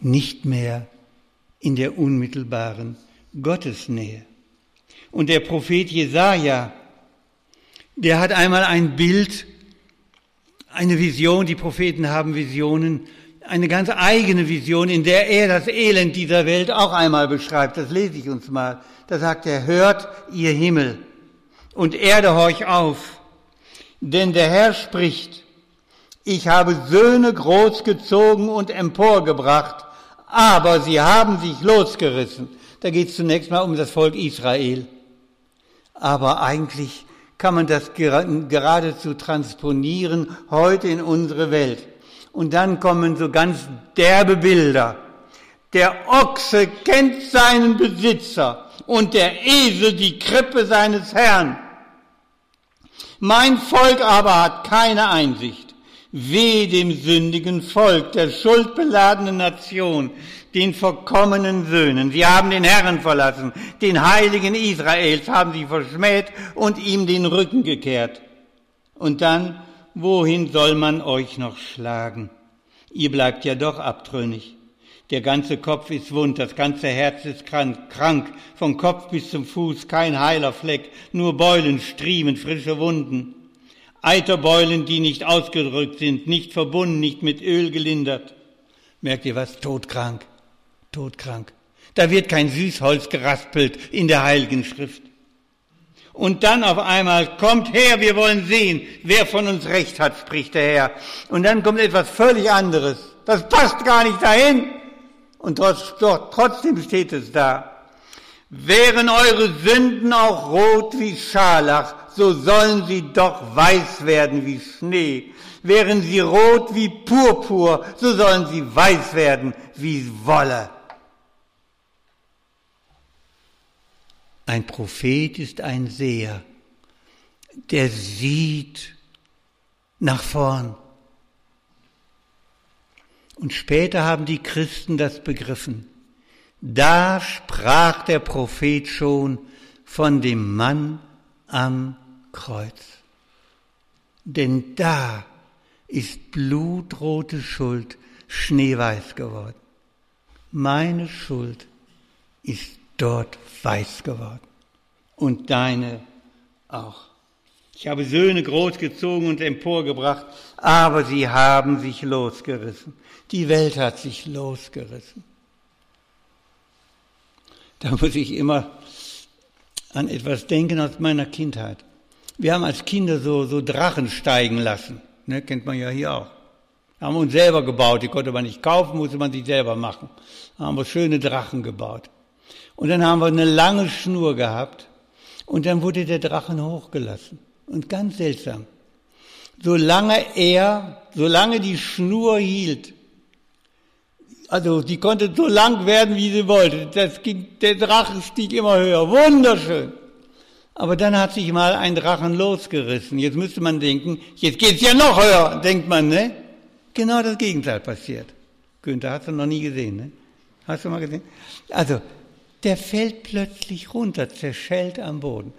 nicht mehr in der unmittelbaren Gottesnähe. Und der Prophet Jesaja, der hat einmal ein Bild, eine Vision, die Propheten haben Visionen, eine ganz eigene Vision, in der er das Elend dieser Welt auch einmal beschreibt. Das lese ich uns mal. Da sagt er, hört ihr Himmel und Erde horch auf, denn der Herr spricht, ich habe Söhne großgezogen und emporgebracht, aber sie haben sich losgerissen. Da geht es zunächst mal um das Volk Israel. Aber eigentlich kann man das geradezu transponieren heute in unsere Welt. Und dann kommen so ganz derbe Bilder. Der Ochse kennt seinen Besitzer und der Esel die Krippe seines Herrn. Mein Volk aber hat keine Einsicht. Weh dem sündigen Volk, der schuldbeladenen Nation, den verkommenen Söhnen. Sie haben den Herrn verlassen, den Heiligen Israels haben sie verschmäht und ihm den Rücken gekehrt. Und dann, wohin soll man euch noch schlagen? Ihr bleibt ja doch abtrünnig. Der ganze Kopf ist wund, das ganze Herz ist krank, krank, vom Kopf bis zum Fuß kein heiler Fleck, nur Beulen, Striemen, frische Wunden. Eiterbeulen, die nicht ausgedrückt sind, nicht verbunden, nicht mit Öl gelindert. Merkt ihr was? Todkrank, todkrank. Da wird kein Süßholz geraspelt in der Heiligen Schrift. Und dann auf einmal kommt her, wir wollen sehen, wer von uns Recht hat, spricht der Herr. Und dann kommt etwas völlig anderes. Das passt gar nicht dahin. Und trotzdem steht es da. Wären eure Sünden auch rot wie Scharlach, so sollen sie doch weiß werden wie Schnee. Wären sie rot wie Purpur, so sollen sie weiß werden wie Wolle. Ein Prophet ist ein Seher, der sieht nach vorn. Und später haben die Christen das begriffen. Da sprach der Prophet schon von dem Mann am Kreuz. Denn da ist blutrote Schuld schneeweiß geworden. Meine Schuld ist dort weiß geworden. Und deine auch. Ich habe Söhne großgezogen und emporgebracht, aber sie haben sich losgerissen. Die Welt hat sich losgerissen. Da muss ich immer an etwas denken aus meiner Kindheit. Wir haben als Kinder so, so Drachen steigen lassen. Ne, kennt man ja hier auch. Haben uns selber gebaut. Die konnte man nicht kaufen, musste man sich selber machen. Haben wir schöne Drachen gebaut. Und dann haben wir eine lange Schnur gehabt. Und dann wurde der Drachen hochgelassen. Und ganz seltsam. Solange er, solange die Schnur hielt, also die konnte so lang werden, wie sie wollte. Das ging, der Drachen stieg immer höher. Wunderschön. Aber dann hat sich mal ein Drachen losgerissen. Jetzt müsste man denken, jetzt geht's ja noch höher, denkt man, ne? Genau das Gegenteil passiert. Günther, hast du noch nie gesehen, ne? Hast du mal gesehen? Also, der fällt plötzlich runter, zerschellt am Boden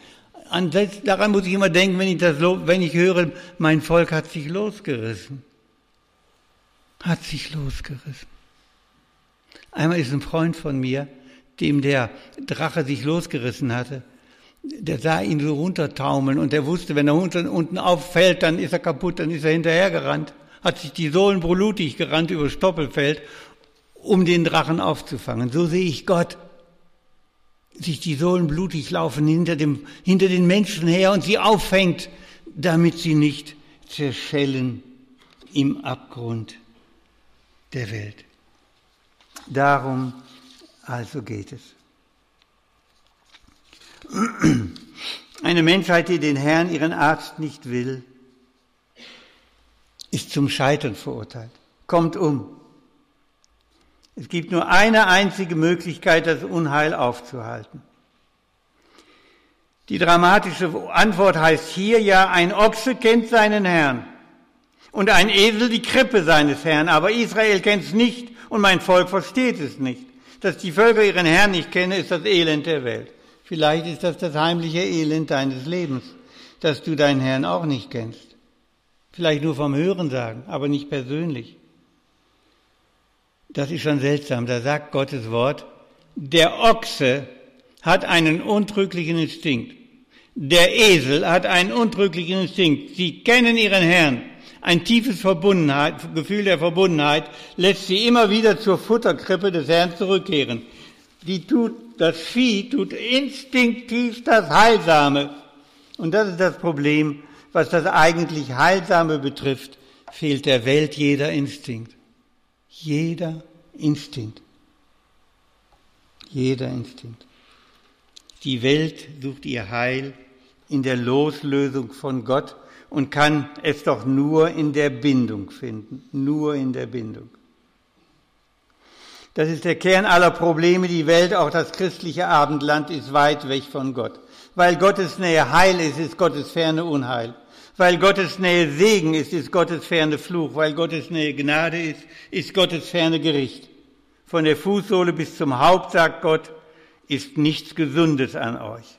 an daran muss ich immer denken, wenn ich, das, wenn ich höre, mein Volk hat sich losgerissen. Hat sich losgerissen. Einmal ist ein Freund von mir, dem der Drache sich losgerissen hatte, der sah ihn so runtertaumeln und der wusste, wenn er unten, unten auffällt, dann ist er kaputt, dann ist er hinterhergerannt, hat sich die Sohlen blutig gerannt über Stoppelfeld, um den Drachen aufzufangen. So sehe ich Gott sich die Sohlen blutig laufen hinter, dem, hinter den Menschen her und sie auffängt, damit sie nicht zerschellen im Abgrund der Welt. Darum also geht es. Eine Menschheit, die den Herrn, ihren Arzt, nicht will, ist zum Scheitern verurteilt, kommt um. Es gibt nur eine einzige Möglichkeit, das Unheil aufzuhalten. Die dramatische Antwort heißt hier ja, ein Ochse kennt seinen Herrn und ein Esel die Krippe seines Herrn, aber Israel kennt es nicht und mein Volk versteht es nicht. Dass die Völker ihren Herrn nicht kennen, ist das Elend der Welt. Vielleicht ist das das heimliche Elend deines Lebens, dass du deinen Herrn auch nicht kennst. Vielleicht nur vom Hören sagen, aber nicht persönlich. Das ist schon seltsam. Da sagt Gottes Wort, der Ochse hat einen untrüglichen Instinkt. Der Esel hat einen untrüglichen Instinkt. Sie kennen ihren Herrn. Ein tiefes Verbundenheit, Gefühl der Verbundenheit lässt sie immer wieder zur Futterkrippe des Herrn zurückkehren. Die tut, das Vieh tut instinktiv das Heilsame. Und das ist das Problem, was das eigentlich Heilsame betrifft, fehlt der Welt jeder Instinkt. Jeder Instinkt. Jeder Instinkt. Die Welt sucht ihr Heil in der Loslösung von Gott und kann es doch nur in der Bindung finden, nur in der Bindung. Das ist der Kern aller Probleme. Die Welt, auch das christliche Abendland, ist weit weg von Gott. Weil Gottes Nähe Heil ist, ist Gottes Ferne Unheil. Weil Gottes Nähe Segen ist, ist Gottes Ferne Fluch. Weil Gottes Nähe Gnade ist, ist Gottes Ferne Gericht. Von der Fußsohle bis zum Haupt, sagt Gott, ist nichts Gesundes an euch.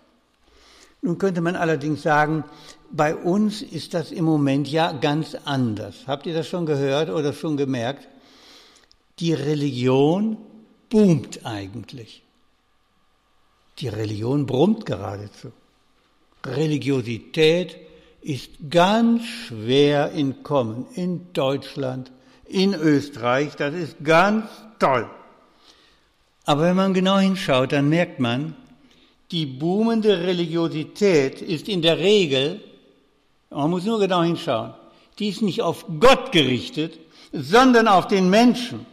Nun könnte man allerdings sagen, bei uns ist das im Moment ja ganz anders. Habt ihr das schon gehört oder schon gemerkt? Die Religion boomt eigentlich. Die Religion brummt geradezu. Religiosität ist ganz schwer in Kommen in Deutschland, in Österreich. Das ist ganz toll. Aber wenn man genau hinschaut, dann merkt man, die boomende Religiosität ist in der Regel, man muss nur genau hinschauen, die ist nicht auf Gott gerichtet, sondern auf den Menschen.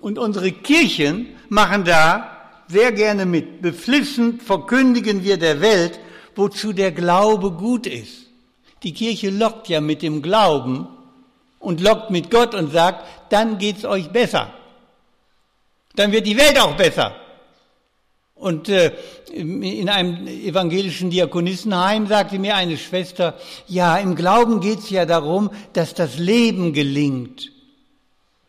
Und unsere Kirchen machen da sehr gerne mit. Beflissend verkündigen wir der Welt, wozu der Glaube gut ist. Die Kirche lockt ja mit dem Glauben und lockt mit Gott und sagt, dann geht's euch besser. Dann wird die Welt auch besser. Und äh, in einem evangelischen Diakonissenheim sagte mir eine Schwester, ja, im Glauben geht's ja darum, dass das Leben gelingt.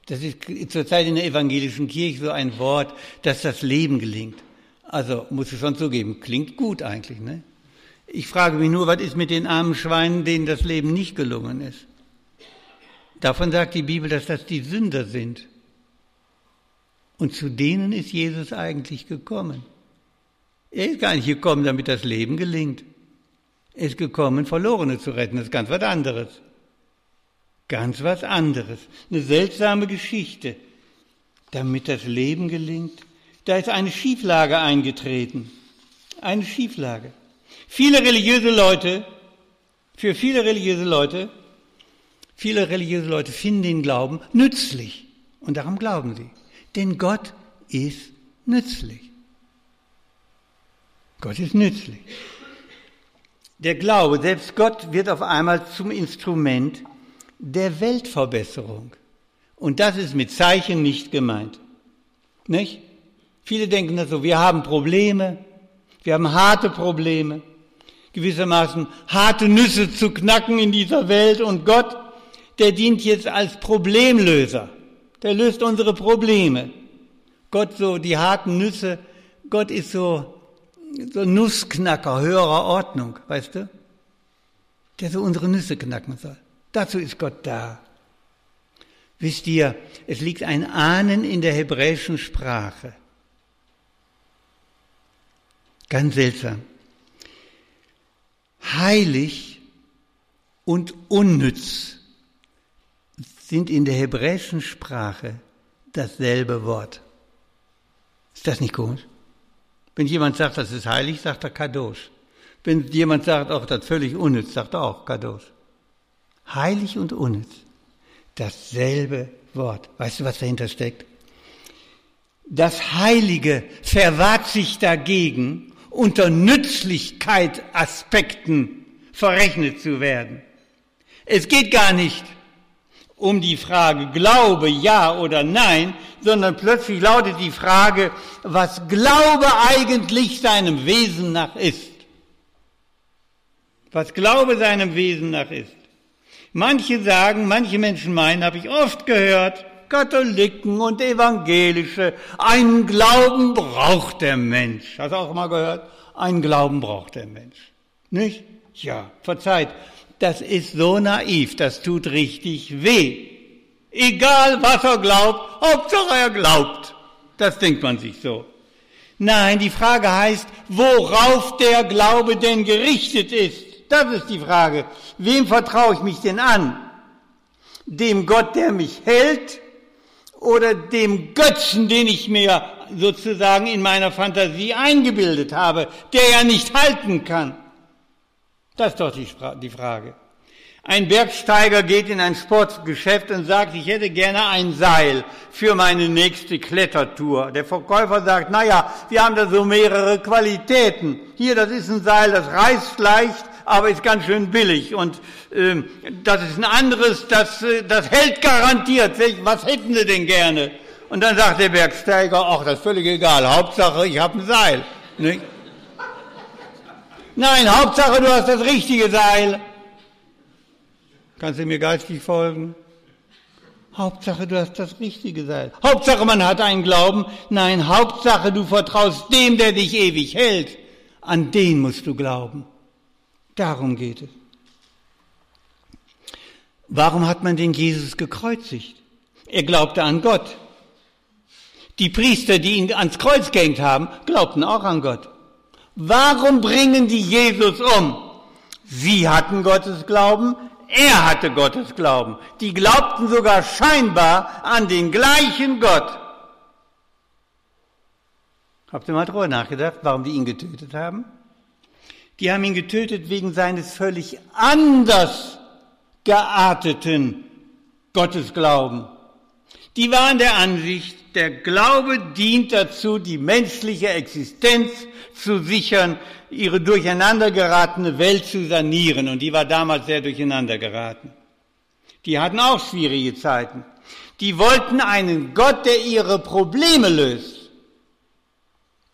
Das ist zurzeit in der evangelischen Kirche so ein Wort, dass das Leben gelingt. Also muss ich schon zugeben, klingt gut eigentlich. Ne? Ich frage mich nur, was ist mit den armen Schweinen, denen das Leben nicht gelungen ist? Davon sagt die Bibel, dass das die Sünder sind. Und zu denen ist Jesus eigentlich gekommen. Er ist gar nicht gekommen, damit das Leben gelingt. Er ist gekommen, Verlorene zu retten. Das ist ganz was anderes. Ganz was anderes. Eine seltsame Geschichte. Damit das Leben gelingt. Da ist eine Schieflage eingetreten. Eine Schieflage. Viele religiöse Leute, für viele religiöse Leute, viele religiöse Leute finden den Glauben nützlich. Und darum glauben sie. Denn Gott ist nützlich. Gott ist nützlich. Der Glaube, selbst Gott wird auf einmal zum Instrument der Weltverbesserung. Und das ist mit Zeichen nicht gemeint. Nicht? Viele denken das so, wir haben Probleme, wir haben harte Probleme, gewissermaßen harte Nüsse zu knacken in dieser Welt und Gott, der dient jetzt als Problemlöser. Der löst unsere Probleme. Gott so die harten Nüsse, Gott ist so so Nussknacker höherer Ordnung, weißt du? Der so unsere Nüsse knacken soll. Dazu ist Gott da. Wisst ihr, es liegt ein Ahnen in der hebräischen Sprache. Ganz seltsam. Heilig und unnütz sind in der hebräischen Sprache dasselbe Wort. Ist das nicht komisch? Wenn jemand sagt, das ist heilig, sagt er Kadosh. Wenn jemand sagt, auch das ist völlig unnütz, sagt er auch Kadosh. Heilig und unnütz. Dasselbe Wort. Weißt du, was dahinter steckt? Das Heilige verwahrt sich dagegen, unter Nützlichkeit Aspekten verrechnet zu werden. Es geht gar nicht um die Frage Glaube ja oder nein, sondern plötzlich lautet die Frage, was Glaube eigentlich seinem Wesen nach ist. Was Glaube seinem Wesen nach ist. Manche sagen, manche Menschen meinen, habe ich oft gehört, Katholiken und Evangelische, einen Glauben braucht der Mensch. Hast du auch mal gehört? Einen Glauben braucht der Mensch. Nicht? Ja, verzeiht das ist so naiv, das tut richtig weh. Egal was er glaubt, Hauptsache er glaubt. Das denkt man sich so. Nein, die Frage heißt, worauf der Glaube denn gerichtet ist. Das ist die Frage. Wem vertraue ich mich denn an? Dem Gott, der mich hält, oder dem Götzen, den ich mir sozusagen in meiner Fantasie eingebildet habe, der ja nicht halten kann? Das ist doch die Frage. Ein Bergsteiger geht in ein Sportgeschäft und sagt, ich hätte gerne ein Seil für meine nächste Klettertour. Der Verkäufer sagt, na ja, wir haben da so mehrere Qualitäten. Hier, das ist ein Seil, das reißt leicht, aber ist ganz schön billig. Und ähm, das ist ein anderes, das, äh, das hält garantiert. Was hätten Sie denn gerne? Und dann sagt der Bergsteiger, ach, das ist völlig egal. Hauptsache, ich habe ein Seil. Nicht? Nein, Hauptsache, du hast das richtige Seil. Kannst du mir geistig folgen? Hauptsache, du hast das richtige Seil. Hauptsache, man hat einen Glauben. Nein, Hauptsache, du vertraust dem, der dich ewig hält. An den musst du glauben. Darum geht es. Warum hat man den Jesus gekreuzigt? Er glaubte an Gott. Die Priester, die ihn ans Kreuz gehängt haben, glaubten auch an Gott. Warum bringen die Jesus um? Sie hatten Gottes Glauben, er hatte Gottes Glauben. Die glaubten sogar scheinbar an den gleichen Gott. Habt ihr mal drüber nachgedacht, warum die ihn getötet haben? Die haben ihn getötet wegen seines völlig anders gearteten Gottesglauben. Die waren der Ansicht, der Glaube dient dazu, die menschliche Existenz zu sichern, ihre durcheinander geratene Welt zu sanieren. Und die war damals sehr durcheinander geraten. Die hatten auch schwierige Zeiten. Die wollten einen Gott, der ihre Probleme löst.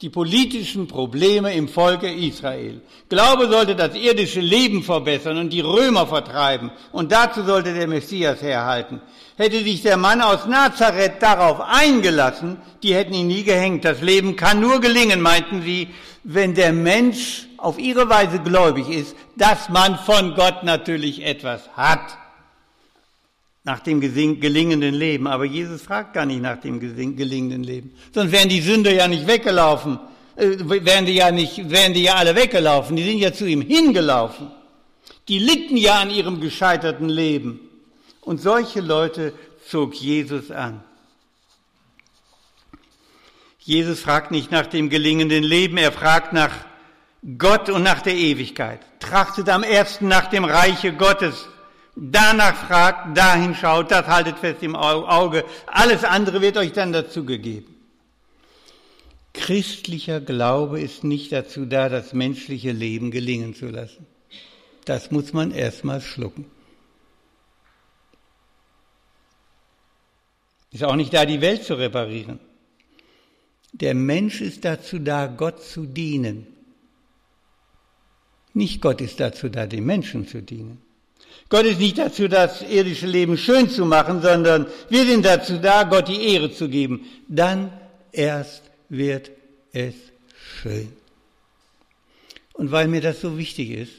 Die politischen Probleme im Volke Israel. Glaube sollte das irdische Leben verbessern und die Römer vertreiben. Und dazu sollte der Messias herhalten. Hätte sich der Mann aus Nazareth darauf eingelassen, die hätten ihn nie gehängt. Das Leben kann nur gelingen, meinten sie, wenn der Mensch auf ihre Weise gläubig ist, dass man von Gott natürlich etwas hat. Nach dem gelingenden Leben. Aber Jesus fragt gar nicht nach dem gelingenden Leben. Sonst wären die Sünder ja nicht weggelaufen. Äh, wären die ja nicht, wären die ja alle weggelaufen. Die sind ja zu ihm hingelaufen. Die litten ja an ihrem gescheiterten Leben. Und solche Leute zog Jesus an. Jesus fragt nicht nach dem gelingenden Leben, er fragt nach Gott und nach der Ewigkeit. Trachtet am ersten nach dem Reiche Gottes. Danach fragt, dahin schaut, das haltet fest im Auge. Alles andere wird euch dann dazu gegeben. Christlicher Glaube ist nicht dazu da, das menschliche Leben gelingen zu lassen. Das muss man erstmal schlucken. Ist auch nicht da, die Welt zu reparieren. Der Mensch ist dazu da, Gott zu dienen. Nicht Gott ist dazu da, den Menschen zu dienen. Gott ist nicht dazu da, das irdische Leben schön zu machen, sondern wir sind dazu da, Gott die Ehre zu geben. Dann erst wird es schön. Und weil mir das so wichtig ist,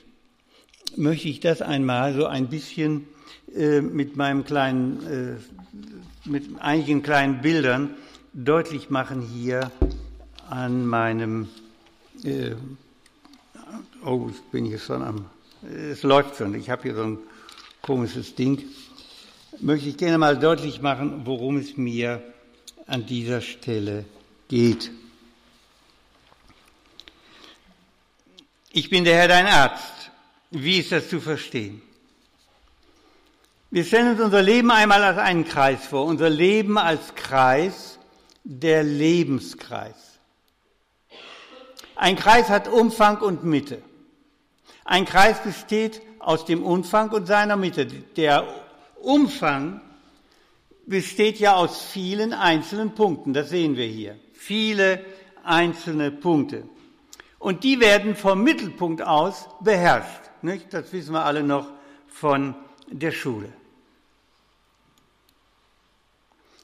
möchte ich das einmal so ein bisschen äh, mit meinem kleinen, äh, mit einigen kleinen Bildern deutlich machen hier an meinem, äh, oh, ich bin hier schon am, es läuft schon, ich habe hier so ein komisches Ding, möchte ich gerne mal deutlich machen, worum es mir an dieser Stelle geht. Ich bin der Herr dein Arzt. Wie ist das zu verstehen? Wir stellen uns unser Leben einmal als einen Kreis vor. Unser Leben als Kreis der Lebenskreis. Ein Kreis hat Umfang und Mitte. Ein Kreis besteht aus dem Umfang und seiner Mitte. Der Umfang besteht ja aus vielen einzelnen Punkten, das sehen wir hier. Viele einzelne Punkte. Und die werden vom Mittelpunkt aus beherrscht. Nicht? Das wissen wir alle noch von der Schule.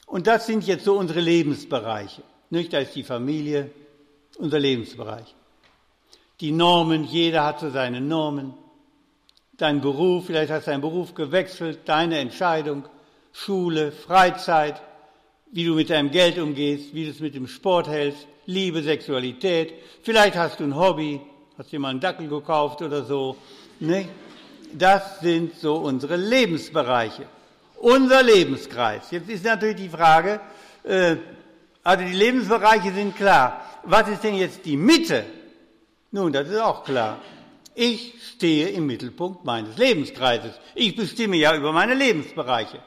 Und das sind jetzt so unsere Lebensbereiche. Nicht? Da ist die Familie, unser Lebensbereich. Die Normen, jeder hat so seine Normen. Dein Beruf, vielleicht hast du deinen Beruf gewechselt, deine Entscheidung. Schule, Freizeit, wie du mit deinem Geld umgehst, wie du es mit dem Sport hältst, Liebe, Sexualität. Vielleicht hast du ein Hobby, hast dir mal einen Dackel gekauft oder so. Ne? Das sind so unsere Lebensbereiche. Unser Lebenskreis. Jetzt ist natürlich die Frage, äh, also die Lebensbereiche sind klar. Was ist denn jetzt die Mitte? Nun, das ist auch klar. Ich stehe im Mittelpunkt meines Lebenskreises. Ich bestimme ja über meine Lebensbereiche,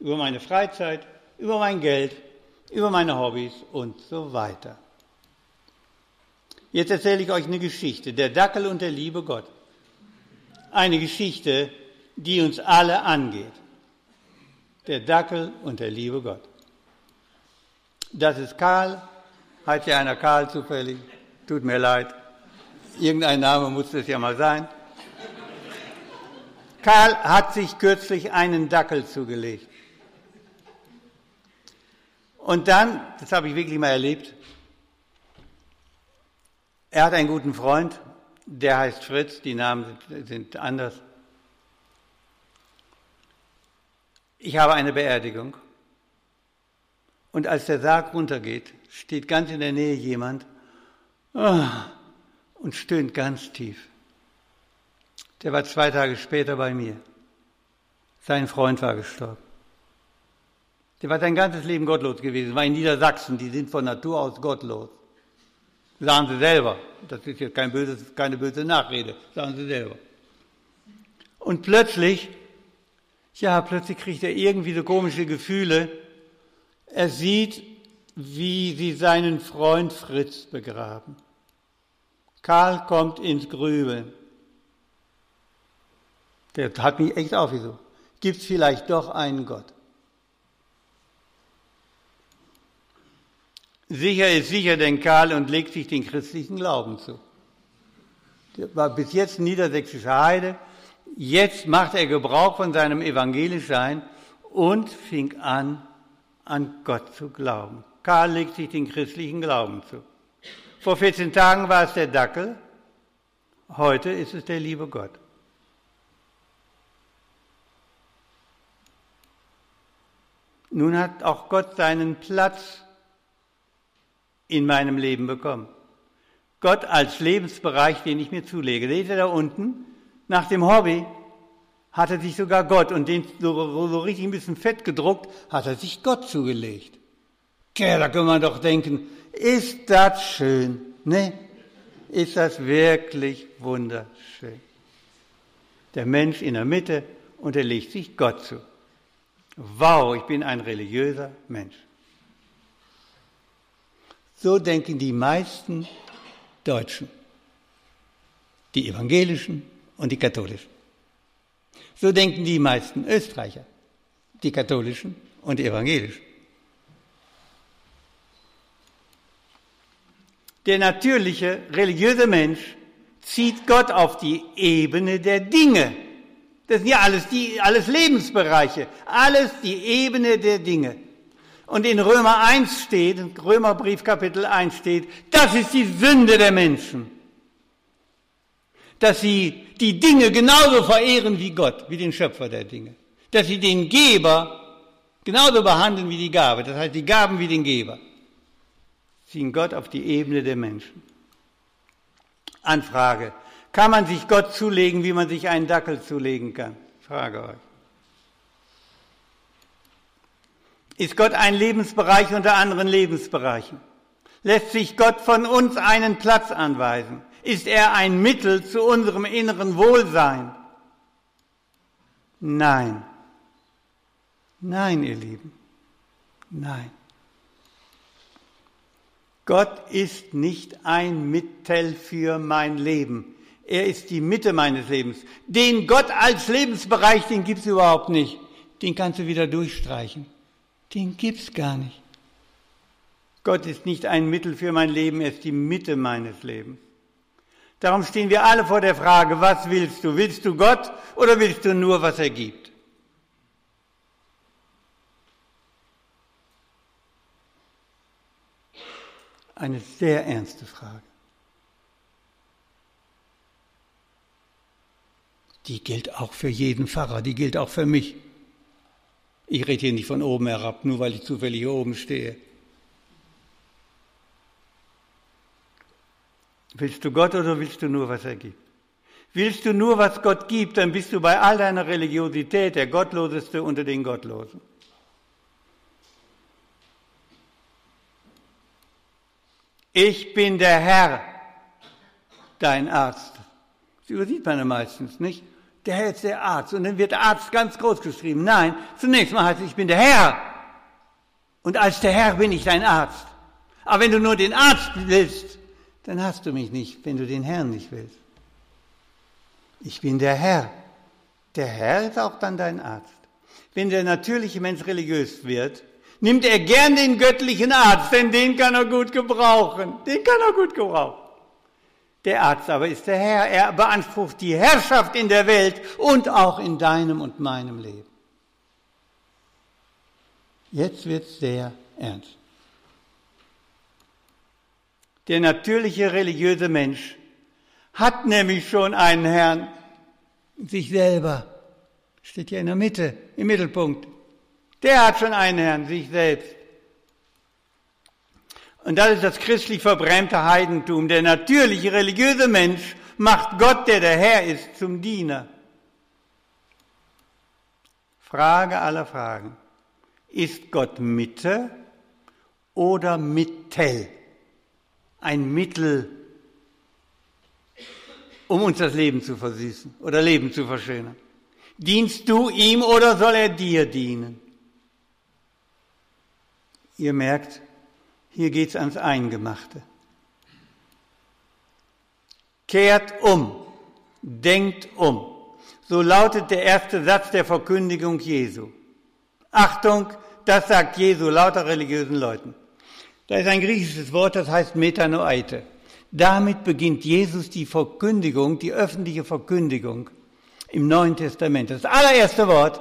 über meine Freizeit, über mein Geld, über meine Hobbys und so weiter. Jetzt erzähle ich euch eine Geschichte, der Dackel und der liebe Gott. Eine Geschichte, die uns alle angeht. Der Dackel und der liebe Gott. Das ist Karl. Heißt ja einer Karl zufällig? Tut mir leid. Irgendein Name muss es ja mal sein. Karl hat sich kürzlich einen Dackel zugelegt. Und dann, das habe ich wirklich mal erlebt, er hat einen guten Freund, der heißt Fritz, die Namen sind, anders. Ich habe eine Beerdigung. Und als der Sarg runtergeht, steht ganz in der Nähe jemand oh, und stöhnt ganz tief. Der war zwei Tage später bei mir. Sein Freund war gestorben. Der war sein ganzes Leben gottlos gewesen, war in Niedersachsen, die sind von Natur aus gottlos. Sagen sie selber. Das ist jetzt kein böses, keine böse Nachrede, sagen sie selber. Und plötzlich, ja, plötzlich kriegt er irgendwie so komische Gefühle. Er sieht, wie sie seinen Freund Fritz begraben. Karl kommt ins Grübeln. Der hat mich echt aufgesucht. Gibt es vielleicht doch einen Gott? Sicher ist sicher denn Karl und legt sich den christlichen Glauben zu. Der war bis jetzt niedersächsischer Heide. Jetzt macht er Gebrauch von seinem Evangelischsein und fing an, an Gott zu glauben. Karl legt sich den christlichen Glauben zu. Vor 14 Tagen war es der Dackel, heute ist es der liebe Gott. Nun hat auch Gott seinen Platz in meinem Leben bekommen. Gott als Lebensbereich, den ich mir zulege. Seht ihr da unten? Nach dem Hobby hat er sich sogar Gott und den so, so richtig ein bisschen fett gedruckt, hat er sich Gott zugelegt. Tja, da kann man doch denken, ist das schön, ne? Ist das wirklich wunderschön. Der Mensch in der Mitte und er legt sich Gott zu. Wow, ich bin ein religiöser Mensch. So denken die meisten Deutschen, die evangelischen und die katholischen. So denken die meisten Österreicher, die katholischen und die evangelischen. Der natürliche, religiöse Mensch zieht Gott auf die Ebene der Dinge. Das sind ja alles, die, alles Lebensbereiche, alles die Ebene der Dinge. Und in Römer 1 steht, in Römerbrief Kapitel 1 steht, das ist die Sünde der Menschen. Dass sie die Dinge genauso verehren wie Gott, wie den Schöpfer der Dinge. Dass sie den Geber genauso behandeln wie die Gabe. Das heißt, die Gaben wie den Geber ziehen Gott auf die Ebene der Menschen. Anfrage. Kann man sich Gott zulegen, wie man sich einen Dackel zulegen kann? Frage euch. Ist Gott ein Lebensbereich unter anderen Lebensbereichen? Lässt sich Gott von uns einen Platz anweisen? Ist er ein Mittel zu unserem inneren Wohlsein? Nein. Nein, ihr Lieben. Nein. Gott ist nicht ein Mittel für mein Leben. Er ist die Mitte meines Lebens. Den Gott als Lebensbereich, den gibt's überhaupt nicht. Den kannst du wieder durchstreichen. Den gibt's gar nicht. Gott ist nicht ein Mittel für mein Leben, er ist die Mitte meines Lebens. Darum stehen wir alle vor der Frage, was willst du? Willst du Gott oder willst du nur, was er gibt? Eine sehr ernste Frage. Die gilt auch für jeden Pfarrer, die gilt auch für mich. Ich rede hier nicht von oben herab, nur weil ich zufällig hier oben stehe. Willst du Gott oder willst du nur, was er gibt? Willst du nur, was Gott gibt, dann bist du bei all deiner Religiosität der Gottloseste unter den Gottlosen. Ich bin der Herr, dein Arzt. Das übersieht man ja meistens, nicht? Der Herr ist der Arzt. Und dann wird Arzt ganz groß geschrieben. Nein, zunächst mal heißt es, ich bin der Herr. Und als der Herr bin ich dein Arzt. Aber wenn du nur den Arzt willst, dann hast du mich nicht, wenn du den Herrn nicht willst. Ich bin der Herr. Der Herr ist auch dann dein Arzt. Wenn der natürliche Mensch religiös wird, nimmt er gern den göttlichen Arzt, denn den kann er gut gebrauchen. Den kann er gut gebrauchen. Der Arzt aber ist der Herr. Er beansprucht die Herrschaft in der Welt und auch in deinem und meinem Leben. Jetzt wird es sehr ernst. Der natürliche religiöse Mensch hat nämlich schon einen Herrn, sich selber. Steht ja in der Mitte, im Mittelpunkt. Der hat schon einen Herrn, sich selbst. Und das ist das christlich verbrämte Heidentum. Der natürliche religiöse Mensch macht Gott, der der Herr ist, zum Diener. Frage aller Fragen. Ist Gott Mitte oder Mittel? Ein Mittel, um uns das Leben zu versüßen oder Leben zu verschönern. Dienst du ihm oder soll er dir dienen? Ihr merkt, hier geht es ans Eingemachte. Kehrt um, denkt um. So lautet der erste Satz der Verkündigung Jesu. Achtung, das sagt Jesu lauter religiösen Leuten. Da ist ein griechisches Wort, das heißt Metanoite. Damit beginnt Jesus die Verkündigung, die öffentliche Verkündigung im Neuen Testament. Das allererste Wort,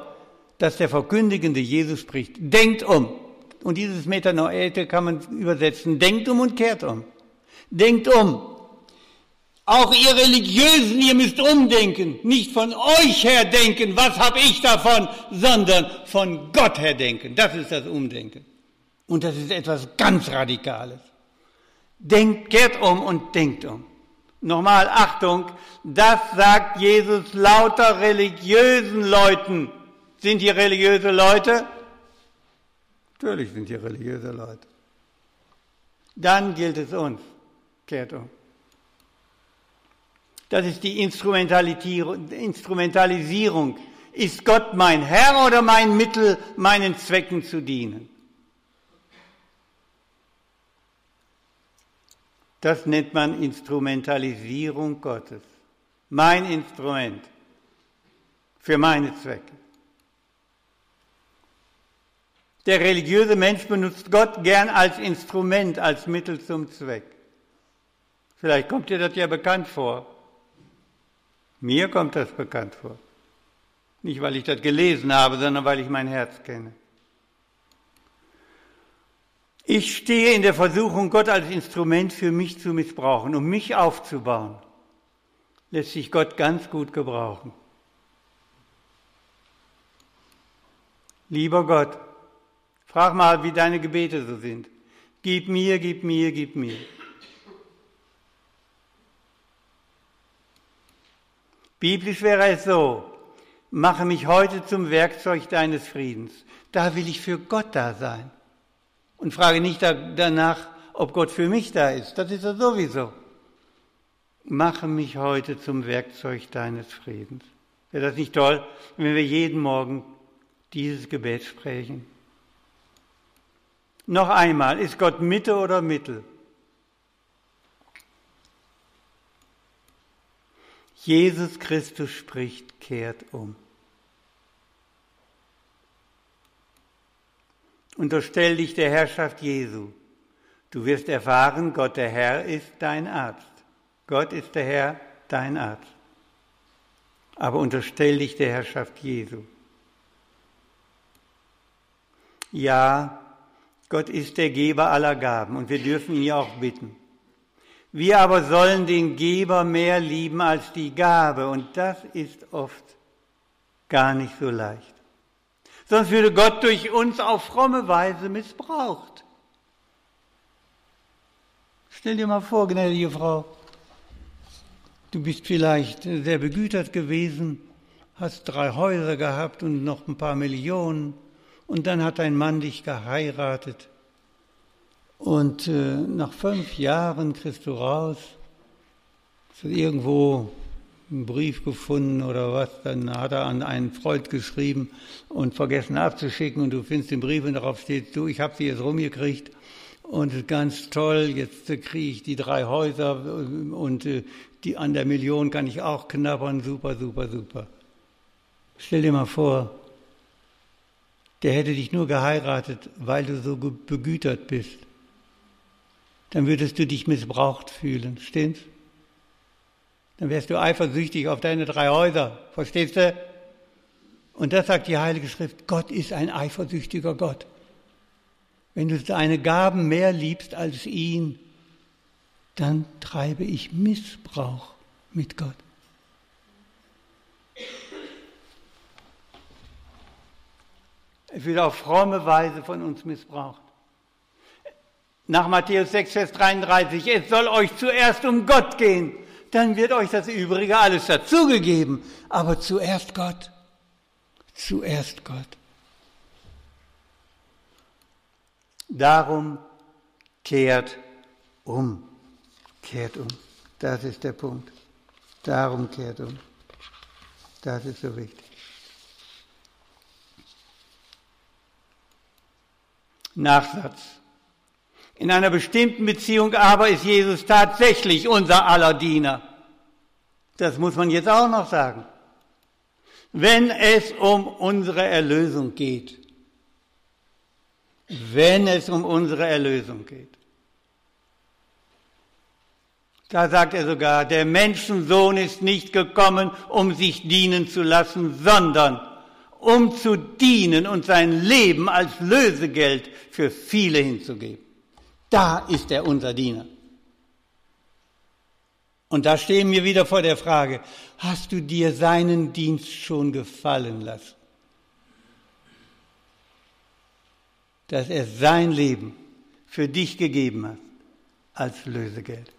das der verkündigende Jesus spricht. Denkt um. Und dieses Metanoete kann man übersetzen, denkt um und kehrt um. Denkt um. Auch ihr Religiösen, ihr müsst umdenken. Nicht von euch her denken, was habe ich davon, sondern von Gott her denken. Das ist das Umdenken. Und das ist etwas ganz Radikales. Denkt, kehrt um und denkt um. Nochmal, Achtung, das sagt Jesus lauter religiösen Leuten. Sind hier religiöse Leute? Natürlich sind hier religiöse Leute. Dann gilt es uns. Kehrt um. Das ist die Instrumentalisierung. Ist Gott mein Herr oder mein Mittel, meinen Zwecken zu dienen? Das nennt man Instrumentalisierung Gottes. Mein Instrument für meine Zwecke. Der religiöse Mensch benutzt Gott gern als Instrument, als Mittel zum Zweck. Vielleicht kommt dir das ja bekannt vor. Mir kommt das bekannt vor. Nicht, weil ich das gelesen habe, sondern weil ich mein Herz kenne. Ich stehe in der Versuchung, Gott als Instrument für mich zu missbrauchen, um mich aufzubauen. Lässt sich Gott ganz gut gebrauchen. Lieber Gott, Frag mal, wie deine Gebete so sind. Gib mir, gib mir, gib mir. Biblisch wäre es so, mache mich heute zum Werkzeug deines Friedens. Da will ich für Gott da sein. Und frage nicht danach, ob Gott für mich da ist. Das ist er sowieso. Mache mich heute zum Werkzeug deines Friedens. Wäre das nicht toll, wenn wir jeden Morgen dieses Gebet sprechen? Noch einmal, ist Gott Mitte oder Mittel? Jesus Christus spricht, kehrt um. Unterstell dich der Herrschaft Jesu. Du wirst erfahren, Gott der Herr ist dein Arzt. Gott ist der Herr, dein Arzt. Aber unterstell dich der Herrschaft Jesu. Ja, Gott ist der Geber aller Gaben und wir dürfen ihn ja auch bitten. Wir aber sollen den Geber mehr lieben als die Gabe und das ist oft gar nicht so leicht. Sonst würde Gott durch uns auf fromme Weise missbraucht. Stell dir mal vor, gnädige Frau, du bist vielleicht sehr begütert gewesen, hast drei Häuser gehabt und noch ein paar Millionen und dann hat dein Mann dich geheiratet und äh, nach fünf Jahren kriegst du raus, hast du irgendwo einen Brief gefunden oder was, dann hat er an einen Freund geschrieben und vergessen abzuschicken und du findest den Brief und darauf steht, du, ich habe sie jetzt rumgekriegt und ganz toll, jetzt kriege ich die drei Häuser und äh, die an der Million kann ich auch knabbern, super, super, super. Stell dir mal vor, der hätte dich nur geheiratet, weil du so begütert bist. Dann würdest du dich missbraucht fühlen, stimmt's? Dann wärst du eifersüchtig auf deine drei Häuser, verstehst du? Und das sagt die Heilige Schrift, Gott ist ein eifersüchtiger Gott. Wenn du deine Gaben mehr liebst als ihn, dann treibe ich Missbrauch mit Gott. Es wird auf fromme Weise von uns missbraucht. Nach Matthäus 6, Vers 33, es soll euch zuerst um Gott gehen, dann wird euch das Übrige alles dazugegeben. Aber zuerst Gott. Zuerst Gott. Darum kehrt um. Kehrt um. Das ist der Punkt. Darum kehrt um. Das ist so wichtig. Nachsatz. In einer bestimmten Beziehung aber ist Jesus tatsächlich unser aller Diener. Das muss man jetzt auch noch sagen. Wenn es um unsere Erlösung geht, wenn es um unsere Erlösung geht. Da sagt er sogar, der Menschensohn ist nicht gekommen, um sich dienen zu lassen, sondern um zu dienen und sein Leben als Lösegeld für viele hinzugeben. Da ist er unser Diener. Und da stehen wir wieder vor der Frage, hast du dir seinen Dienst schon gefallen lassen? dass er sein Leben für dich gegeben hat als Lösegeld.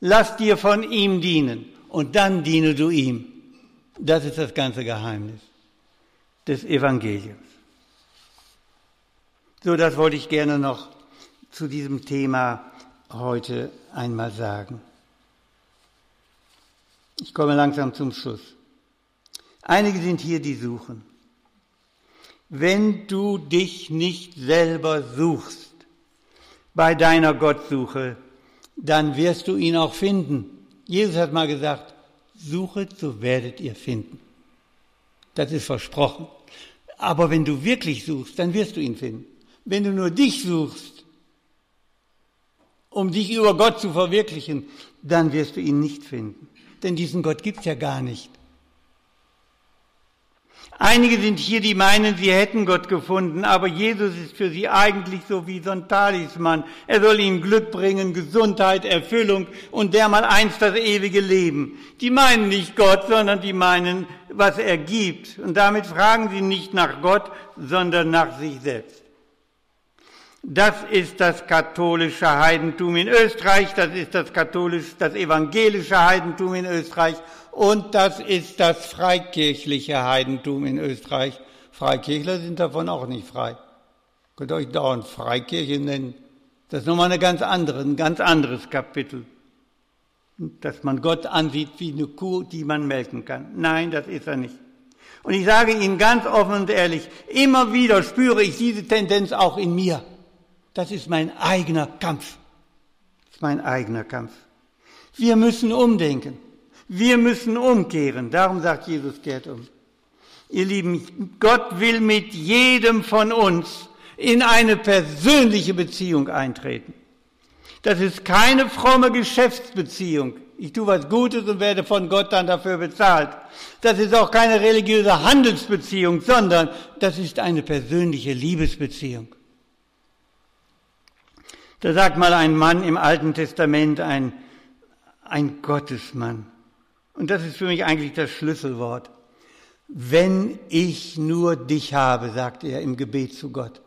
Lass dir von ihm dienen und dann diene du ihm. Das ist das ganze Geheimnis des Evangeliums. So, das wollte ich gerne noch zu diesem Thema heute einmal sagen. Ich komme langsam zum Schluss. Einige sind hier, die suchen wenn du dich nicht selber suchst bei deiner Gottsuche, dann wirst du ihn auch finden. Jesus hat mal gesagt, suchet, so werdet ihr finden. Das ist versprochen. Aber wenn du wirklich suchst, dann wirst du ihn finden. Wenn du nur dich suchst, um dich über Gott zu verwirklichen, dann wirst du ihn nicht finden. Denn diesen Gott gibt's ja gar nicht. Einige sind hier, die meinen, sie hätten Gott gefunden, aber Jesus ist für sie eigentlich so wie so ein Talisman. Er soll ihnen Glück bringen, Gesundheit, Erfüllung und dermal einst das ewige Leben. Die meinen nicht Gott, sondern die meinen, was er gibt. Und damit fragen sie nicht nach Gott, sondern nach sich selbst. Das ist das katholische Heidentum in Österreich, das ist das katholisch, das evangelische Heidentum in Österreich und das ist das freikirchliche Heidentum in Österreich. Freikirchler sind davon auch nicht frei. Könnt ihr euch dauernd Freikirche nennen. Das ist nochmal eine ganz andere, ein ganz anderes Kapitel. Dass man Gott ansieht wie eine Kuh, die man melken kann. Nein, das ist er nicht. Und ich sage Ihnen ganz offen und ehrlich, immer wieder spüre ich diese Tendenz auch in mir. Das ist mein eigener Kampf. Das ist mein eigener Kampf. Wir müssen umdenken. Wir müssen umkehren. Darum sagt Jesus, kehrt um. Ihr Lieben, Gott will mit jedem von uns in eine persönliche Beziehung eintreten. Das ist keine fromme Geschäftsbeziehung. Ich tue was Gutes und werde von Gott dann dafür bezahlt. Das ist auch keine religiöse Handelsbeziehung, sondern das ist eine persönliche Liebesbeziehung. Da sagt mal ein Mann im Alten Testament, ein, ein Gottesmann. Und das ist für mich eigentlich das Schlüsselwort. wenn ich nur dich habe, sagt er im Gebet zu Gott,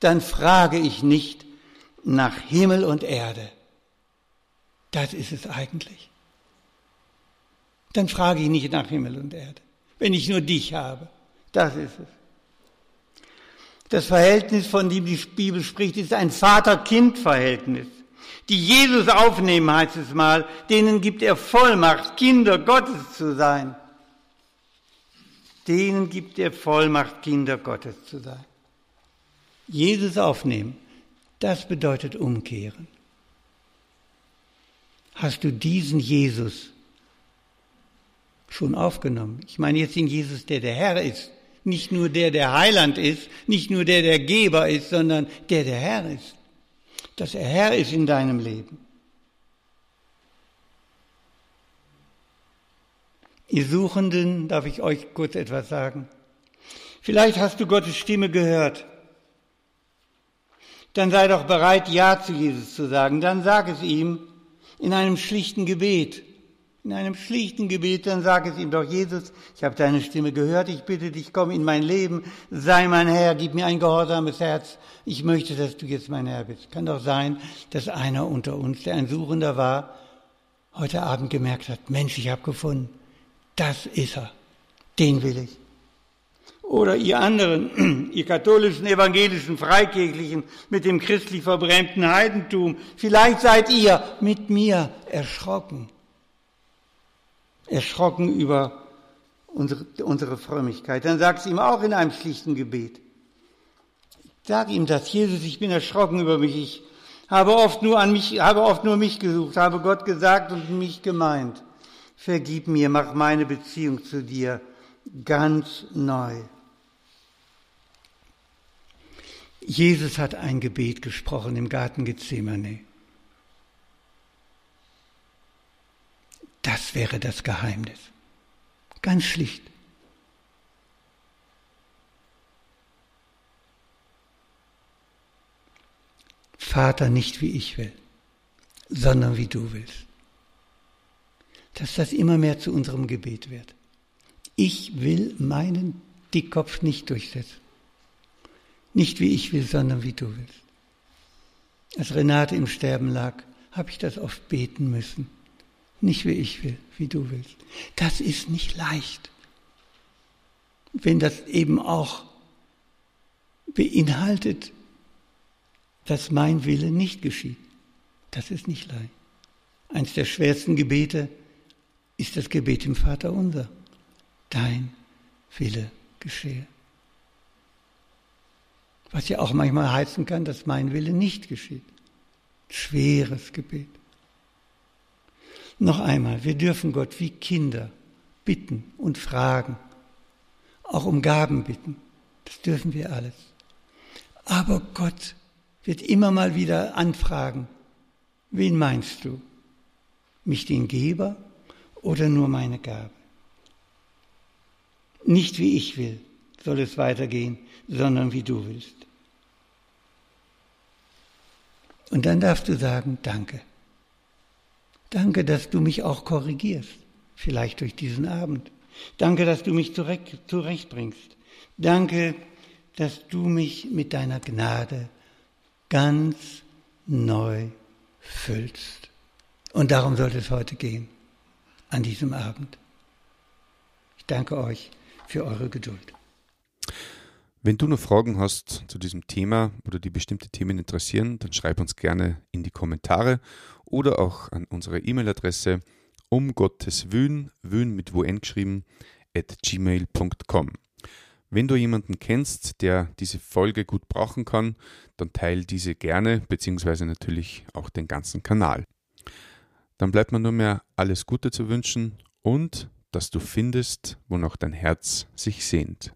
dann frage ich nicht nach Himmel und Erde. Das ist es eigentlich. Dann frage ich nicht nach Himmel und Erde, wenn ich nur dich habe. Das ist es. Das Verhältnis, von dem die Bibel spricht, ist ein Vater-Kind-Verhältnis. Die Jesus aufnehmen, heißt es mal, denen gibt er Vollmacht, Kinder Gottes zu sein. Denen gibt er Vollmacht, Kinder Gottes zu sein. Jesus aufnehmen, das bedeutet umkehren. Hast du diesen Jesus schon aufgenommen? Ich meine jetzt den Jesus, der der Herr ist. Nicht nur der, der Heiland ist, nicht nur der, der Geber ist, sondern der, der Herr ist. Dass er Herr ist in deinem Leben. Ihr Suchenden, darf ich euch kurz etwas sagen? Vielleicht hast du Gottes Stimme gehört. Dann sei doch bereit, Ja zu Jesus zu sagen. Dann sag es ihm in einem schlichten Gebet. In einem schlichten Gebet, dann sag es ihm doch, Jesus, ich habe deine Stimme gehört, ich bitte dich, komm in mein Leben, sei mein Herr, gib mir ein gehorsames Herz. Ich möchte, dass du jetzt mein Herr bist. Kann doch sein, dass einer unter uns, der ein Suchender war, heute Abend gemerkt hat, Mensch, ich habe gefunden das ist er. Den will ich. Oder ihr anderen, ihr katholischen, evangelischen, freikirchlichen, mit dem christlich verbrämten Heidentum, vielleicht seid ihr mit mir erschrocken. Erschrocken über unsere, unsere Frömmigkeit. Dann sag's ihm auch in einem schlichten Gebet. Sag ihm das, Jesus, ich bin erschrocken über mich, ich habe oft nur an mich, habe oft nur mich gesucht, habe Gott gesagt und mich gemeint vergib mir, mach meine Beziehung zu dir ganz neu. Jesus hat ein Gebet gesprochen im Garten Gethsemane. Das wäre das Geheimnis. Ganz schlicht. Vater, nicht wie ich will, sondern wie du willst dass das immer mehr zu unserem Gebet wird. Ich will meinen Dickkopf nicht durchsetzen. Nicht wie ich will, sondern wie du willst. Als Renate im Sterben lag, habe ich das oft beten müssen. Nicht wie ich will, wie du willst. Das ist nicht leicht. Wenn das eben auch beinhaltet, dass mein Wille nicht geschieht. Das ist nicht leicht. Eins der schwersten Gebete ist das Gebet im Vater unser. Dein Wille geschehe. Was ja auch manchmal heißen kann, dass mein Wille nicht geschieht. Schweres Gebet. Noch einmal, wir dürfen Gott wie Kinder bitten und fragen, auch um Gaben bitten. Das dürfen wir alles. Aber Gott wird immer mal wieder anfragen, wen meinst du? Mich den Geber oder nur meine Gabe. Nicht wie ich will soll es weitergehen, sondern wie du willst. Und dann darfst du sagen, danke. Danke, dass du mich auch korrigierst, vielleicht durch diesen Abend. Danke, dass du mich zurecht, zurechtbringst. Danke, dass du mich mit deiner Gnade ganz neu füllst. Und darum sollte es heute gehen an diesem Abend. Ich danke euch für eure Geduld. Wenn du noch Fragen hast zu diesem Thema oder die bestimmte Themen interessieren, dann schreib uns gerne in die Kommentare oder auch an unsere E-Mail-Adresse um Gottes Wün, Wün mit Wun geschrieben, at gmail.com. Wenn du jemanden kennst, der diese Folge gut brauchen kann, dann teile diese gerne, beziehungsweise natürlich auch den ganzen Kanal. Dann bleibt mir nur mehr alles Gute zu wünschen und dass du findest, wonach dein Herz sich sehnt.